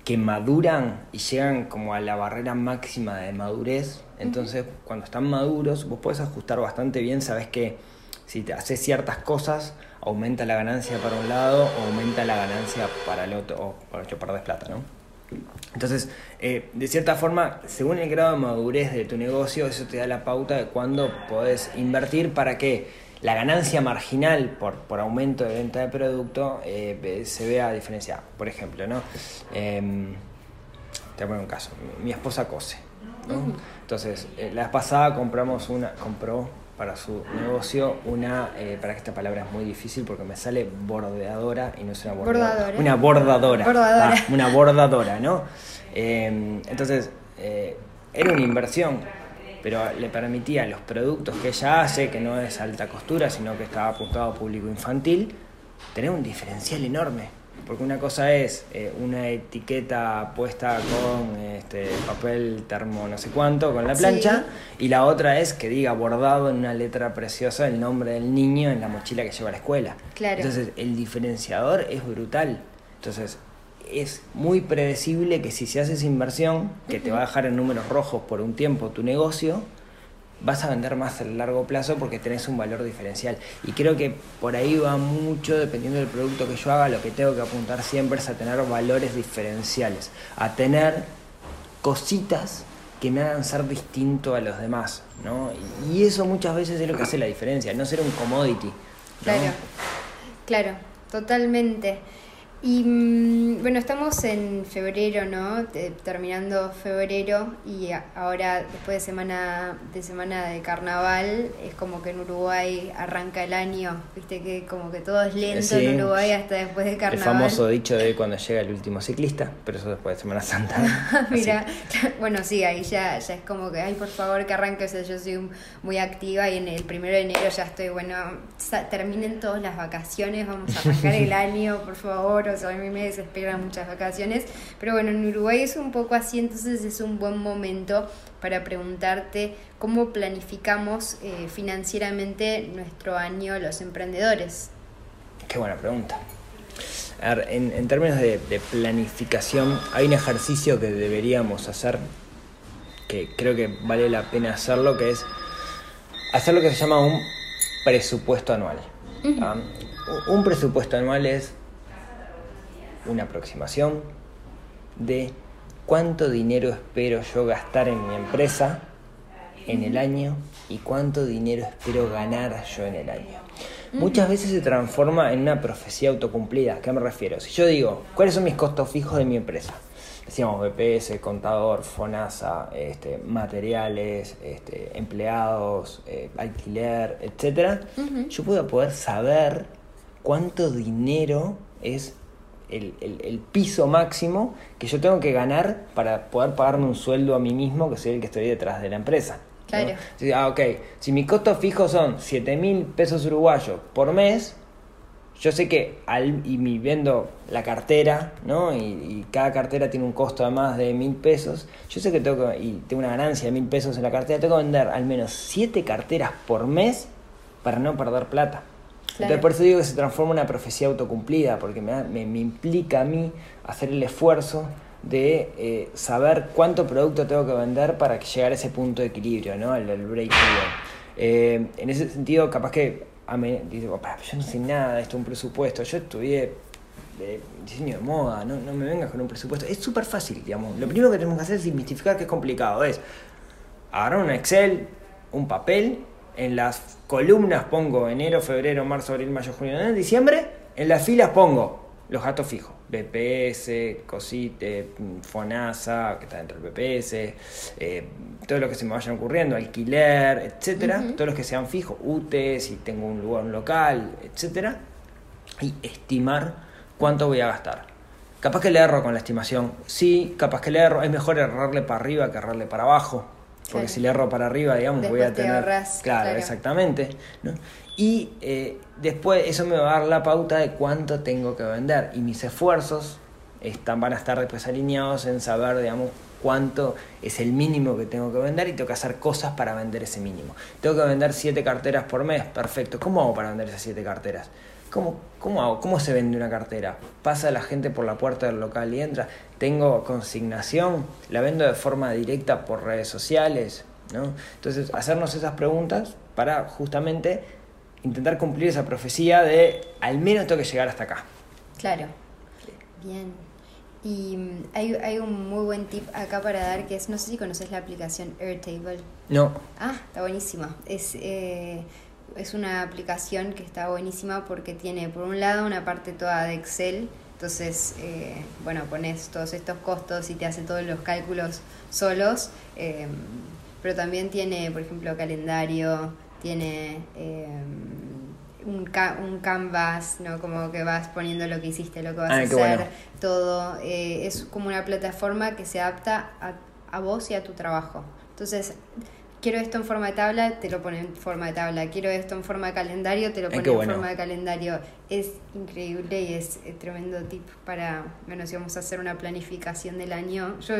que maduran y llegan como a la barrera máxima de madurez. Entonces, cuando están maduros, vos podés ajustar bastante bien. Sabes que si te haces ciertas cosas, aumenta la ganancia para un lado o aumenta la ganancia para el otro, o por hecho perdés plata, ¿no? Entonces, eh, de cierta forma, según el grado de madurez de tu negocio, eso te da la pauta de cuándo podés invertir para que la ganancia marginal por, por aumento de venta de producto eh, ve- se vea diferenciada. Por ejemplo, ¿no? Em, te voy a poner un caso. Mi, mi esposa cose. ¿no? Entonces, eh, la vez pasada compramos una, compró para su negocio una, eh, para que esta palabra es muy difícil porque me sale bordeadora y no es una. Bordadora. Una bordadora. Bordadora. Ah, una bordadora, ¿no? Eh, entonces, eh, era una inversión, pero le permitía los productos que ella hace, que no es alta costura, sino que estaba apuntado a público infantil, tener un diferencial enorme. Porque una cosa es eh, una etiqueta puesta con este, papel termo no sé cuánto, con la Sí. plancha, y la otra es que diga bordado en una letra preciosa el nombre del niño en la mochila que lleva a la escuela. Claro. Entonces el diferenciador es brutal. Entonces es muy predecible que si se hace esa inversión, que te va a dejar en números rojos por un tiempo tu negocio, vas a vender más a largo plazo porque tenés un valor diferencial. Y creo que por ahí va mucho, dependiendo del producto que yo haga, lo que tengo que apuntar siempre es a tener valores diferenciales, a tener cositas que me hagan ser distinto a los demás, ¿no? Y eso muchas veces es lo que hace la diferencia, no ser un commodity. Claro, claro, totalmente. Y mm, bueno, estamos en febrero, ¿no? Te- terminando febrero y ahora después de semana de semana de carnaval es como que en Uruguay arranca el año, viste que como que todo es lento Sí. en Uruguay hasta después de El carnaval. famoso dicho de cuando llega el último ciclista, pero eso después de Semana Santa. *laughs* Mira, *laughs* bueno, sí, ahí ya, ya es como que, ay, por favor, que arranque. O sea, yo soy muy activa y en el primero de enero ya estoy, bueno, terminen todas las vacaciones, vamos a arrancar el *laughs* año, por favor. O sea, a mí me desesperan muchas vacaciones. Pero bueno, en Uruguay es un poco así, entonces es un buen momento para preguntarte cómo planificamos eh, financieramente nuestro año los emprendedores. Qué buena pregunta. A ver, en, en términos de, de planificación, hay un ejercicio que deberíamos hacer, que creo que vale la pena hacerlo, que es hacer lo que se llama un presupuesto anual. Un- Un presupuesto anual es una aproximación de cuánto dinero espero yo gastar en mi empresa en el año y cuánto dinero espero ganar yo en el año. muchas veces se transforma en una profecía autocumplida. ¿A qué me refiero? Si yo digo, ¿cuáles son mis costos fijos de mi empresa? Decíamos BPS, contador, FONASA, este, materiales, este, empleados, eh, alquiler, etcétera. Yo puedo poder saber cuánto dinero es el, el, piso máximo que yo tengo que ganar para poder pagarme un sueldo a mí mismo, que soy el que estoy detrás de la empresa. Claro. Ah, ok, si mis costos fijos son 7 mil pesos uruguayos por mes, yo sé que al, y mi vendo la cartera, ¿no? Y, cada cartera tiene un costo de más de mil pesos. Yo sé que tengo que, y tengo una ganancia de mil pesos en la cartera, tengo que vender al menos siete carteras por mes para no perder plata. Entonces por eso digo que se transforma en una profecía autocumplida, porque me, me, implica a mí hacer el esfuerzo de eh, saber cuánto producto tengo que vender para llegar a ese punto de equilibrio, ¿no? El, break-even. Eh, en ese sentido, capaz que a mí, digo, yo no sé nada de esto, un presupuesto, yo estudié de diseño de moda, no, no me vengas con un presupuesto. Es súper fácil, digamos. Lo primero que tenemos que hacer es desmistificar que es complicado. Es agarrar un Excel, un papel en las columnas pongo enero, febrero, marzo, abril, mayo, junio, diciembre. En las filas pongo los gastos fijos. BPS, COSITE, FONASA, que está dentro del BPS, eh, todo lo que se me vayan ocurriendo, alquiler, etcétera, todos los que sean fijos, UTE, si tengo un lugar, un local, etcétera, y estimar cuánto voy a gastar. Capaz que le erro con la estimación, sí, capaz que le erro, es mejor errarle para arriba que errarle para abajo, porque si le erro para arriba, digamos, voy a tener. claro, exactamente. Y eh, después eso me va a dar la pauta de cuánto tengo que vender. Y mis esfuerzos están, van a estar después alineados en saber, digamos, cuánto es el mínimo que tengo que vender y tengo que hacer cosas para vender ese mínimo. Tengo que vender siete carteras por mes, perfecto. ¿Cómo hago para vender esas siete carteras? ¿Cómo, ¿Cómo hago? ¿Cómo se vende una cartera? ¿Pasa la gente por la puerta del local y entra? ¿Tengo consignación? ¿La vendo de forma directa por redes sociales? ¿no? Entonces, hacernos esas preguntas para justamente intentar cumplir esa profecía de al menos tengo que llegar hasta acá. Claro. Bien. Y mm, hay, hay, un muy buen tip acá para dar que es, no sé si conoces la aplicación Airtable. No. Ah, está buenísima. Es... Eh, es una aplicación que está buenísima porque tiene por un lado una parte toda de Excel, entonces, eh, bueno, pones todos estos costos y te hace todos los cálculos solos, eh, pero también tiene, por ejemplo, calendario, tiene eh, un, un canvas, ¿no? Como que vas poniendo lo que hiciste, lo que vas a hacer, todo. es como una plataforma que se adapta a, a vos y a tu trabajo. Entonces, quiero esto en forma de tabla, te lo pone en forma de tabla, quiero esto en forma de calendario, te lo pone en forma de calendario. Es increíble y es eh, tremendo tip para, bueno, si vamos a hacer una planificación del año, yo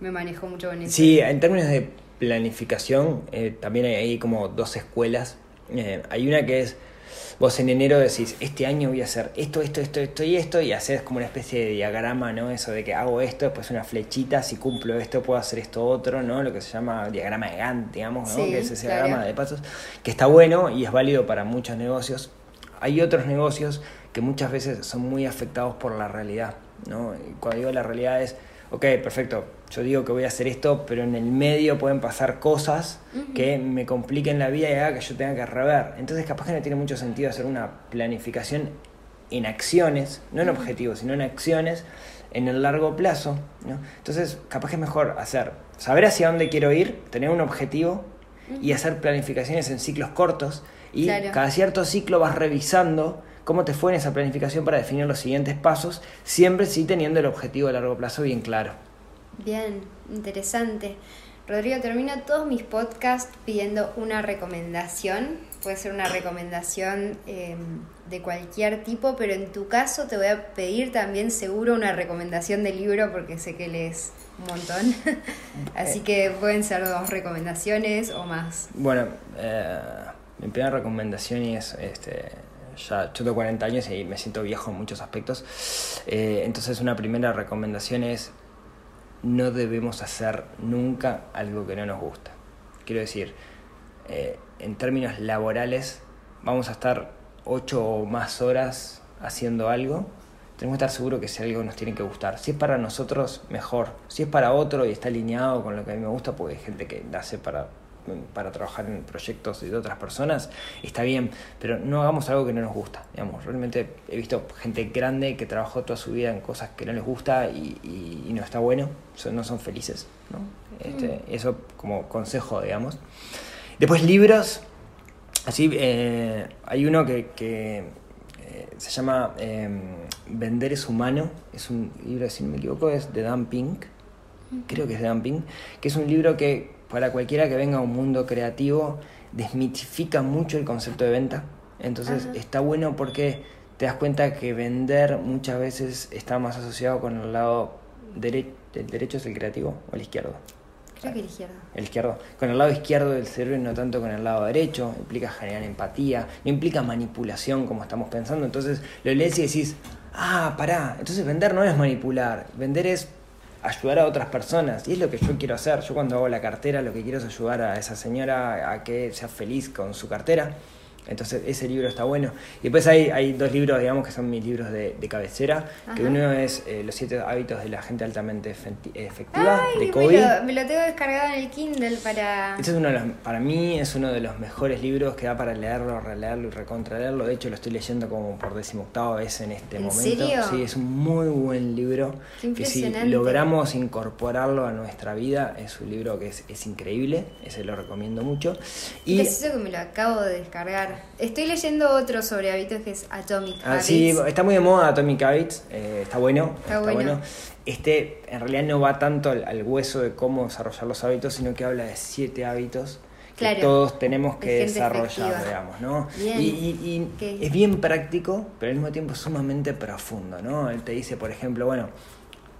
me manejo mucho con eso. Sí, en términos de planificación, eh, también hay, como dos escuelas. Eh, hay una que es vos en enero decís, este año voy a hacer esto, esto, esto, esto y esto, y haces como una especie de diagrama, ¿no? Eso de que hago esto, después una flechita, si cumplo esto, puedo hacer esto otro, ¿no? Lo que se llama diagrama de Gantt, digamos, ¿no? que es ese diagrama de pasos, que está bueno y es válido para muchos negocios. Hay otros negocios que muchas veces son muy afectados por la realidad, ¿no? Y cuando digo la realidad es, ok, perfecto, yo digo que voy a hacer esto, pero en el medio pueden pasar cosas que me compliquen la vida y haga que yo tenga que rever. Entonces capaz que no tiene mucho sentido hacer una planificación en acciones, no en objetivos, sino en acciones en el largo plazo. ¿no? Entonces capaz que es mejor hacer, saber hacia dónde quiero ir, tener un objetivo y hacer planificaciones en ciclos cortos y cada cierto ciclo vas revisando cómo te fue en esa planificación para definir los siguientes pasos, siempre sí teniendo el objetivo a largo plazo bien claro. Bien, interesante. Rodrigo, termino todos mis podcasts pidiendo una recomendación. Puede ser una recomendación em, de cualquier tipo, pero en tu caso te voy a pedir también seguro una recomendación de libro porque sé que lees un montón. *laughs* Así que pueden ser dos recomendaciones o más. Bueno, eh, mi primera recomendación es, este, ya yo tengo 40 años y me siento viejo en muchos aspectos. Eh, entonces una primera recomendación es no debemos hacer nunca algo que no nos gusta. Quiero decir, eh, en términos laborales, vamos a estar ocho o más horas haciendo algo. Tenemos que estar seguros que si algo nos tiene que gustar. Si es para nosotros, mejor. Si es para otro y está alineado con lo que a mí me gusta, porque hay gente que nace para para trabajar en proyectos de otras personas, está bien, pero no hagamos algo que no nos gusta. Digamos, realmente he visto gente grande que trabajó toda su vida en cosas que no les gusta y, no está bueno, no son felices. ¿no? Este, mm. Eso como consejo, digamos. Después libros, así eh, hay uno que, que eh, se llama em, Vender es humano, es un libro, si no me equivoco, es de Dan Pink, creo que es de Dan Pink, que es un libro que para cualquiera que venga a un mundo creativo desmitifica mucho el concepto de venta. Entonces está bueno porque te das cuenta que vender muchas veces está más asociado con el lado derecho, el derecho es el creativo o el izquierdo. Creo que el izquierdo. El izquierdo. Con el lado izquierdo del cerebro y no tanto con el lado derecho. Implica generar empatía, no implica manipulación como estamos pensando. Entonces lo lees y decís, ah, pará. Entonces vender no es manipular. Vender es ayudar a otras personas. Y es lo que yo quiero hacer. Yo cuando hago la cartera lo que quiero es ayudar a esa señora a que sea feliz con su cartera. Entonces ese libro está bueno. Y después hay, hay dos libros, digamos, que son mis libros de, cabecera. Que uno es eh, Los siete hábitos de la gente altamente efectiva, de Kobe. Me lo, tengo descargado en el Kindle para... Este es uno de los, para mí es uno de los mejores libros que da para leerlo, releerlo y recontraleerlo. De hecho lo estoy leyendo como por decimoctava vez en este momento. Serio? Sí, es un muy buen libro. que si logramos incorporarlo a nuestra vida, es un libro que es, es increíble. Ese lo recomiendo mucho. Y... Preciso que me lo acabo de descargar. Estoy leyendo otro sobre hábitos que es Atomic ah, Habits. Sí, está muy de moda Atomic Habits, eh, está bueno. Está, bueno. Este en realidad no va tanto al, hueso de cómo desarrollar los hábitos, sino que habla de siete hábitos que todos tenemos que desarrollar, digamos, ¿no? Y, es bien práctico, pero al mismo tiempo sumamente profundo, ¿no? Él te dice, por ejemplo, bueno,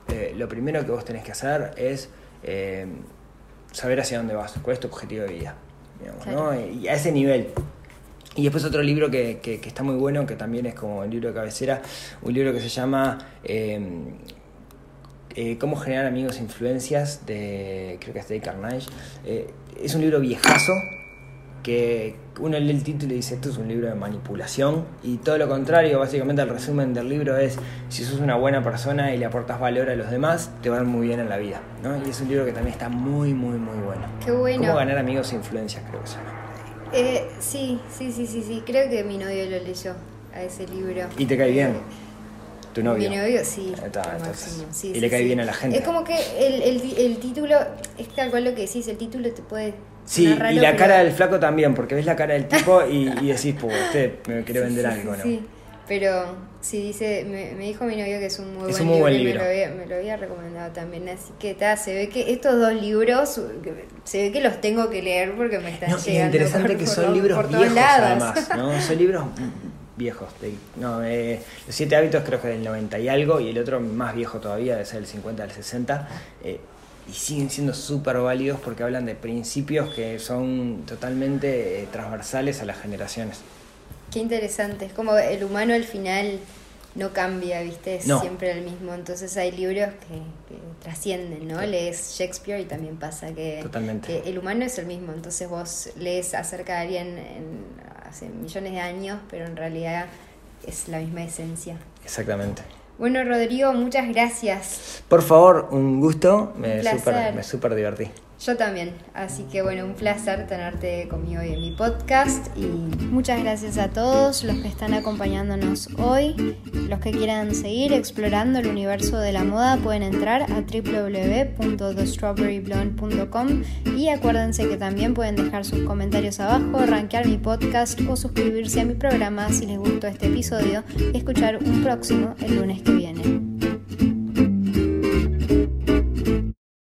eh, lo primero que vos tenés que hacer es eh, saber hacia dónde vas, cuál es tu objetivo de vida, digamos, ¿no? Y a ese nivel y después otro libro que, que, está muy bueno, que también es como el libro de cabecera, un libro que se llama em, eh, Cómo generar amigos e influencias, de creo que es de Carnage. Eh, es un libro viejazo, que uno lee el título y dice esto es un libro de manipulación y todo lo contrario, básicamente el resumen del libro es si sos una buena persona y le aportas valor a los demás, te va a ir muy bien en la vida. ¿no? Y es un libro que también está muy, muy, muy bueno. Qué bueno. Cómo ganar amigos e influencias, creo que se llama. Eh, sí, sí, sí, sí, sí. Creo que mi novio lo leyó a ese libro. ¿Y te cae bien? ¿Tu novio? Mi novio, sí. y le cae bien a la gente. Es como que el, el, el, título, es tal cual lo que decís, el título te puede. Sí, y la cara del flaco también, porque ves la cara del tipo y, y decís, pues usted me quiere vender *laughs* algo, ¿no? Sí, pero sí, dice, me, me, dijo mi novio que es un muy, buen, libro, Me, lo había, recomendado también. Así que está, se ve que estos dos libros, se ve que los tengo que leer porque me están no, llegando. Es interesante que *laughs* son libros viejos además, ¿no? Son libros viejos. no, eh, los siete hábitos creo que del 90 y algo, y el otro más viejo todavía, debe ser el 50 al 60. Eh, y siguen siendo súper válidos porque hablan de principios que son totalmente eh, transversales a las generaciones. Qué interesante, es como el humano al final no cambia, ¿viste? Es siempre el mismo. Entonces hay libros que, trascienden, ¿no? Lees Shakespeare y también pasa que, el humano es el mismo. Entonces vos lees acerca de alguien hace millones de años, pero en realidad es la misma esencia. Exactamente. Bueno, Rodrigo, muchas gracias. Por favor, un gusto. Me super, me super divertí. Yo también. Así que bueno, un placer tenerte conmigo hoy en mi podcast y muchas gracias a todos los que están acompañándonos hoy. Los que quieran seguir explorando el universo de la moda pueden entrar a www.thestrawberryblonde.com y acuérdense que también pueden dejar sus comentarios abajo, rankear mi podcast o suscribirse a mi programa si les gustó este episodio y escuchar un próximo el lunes que viene.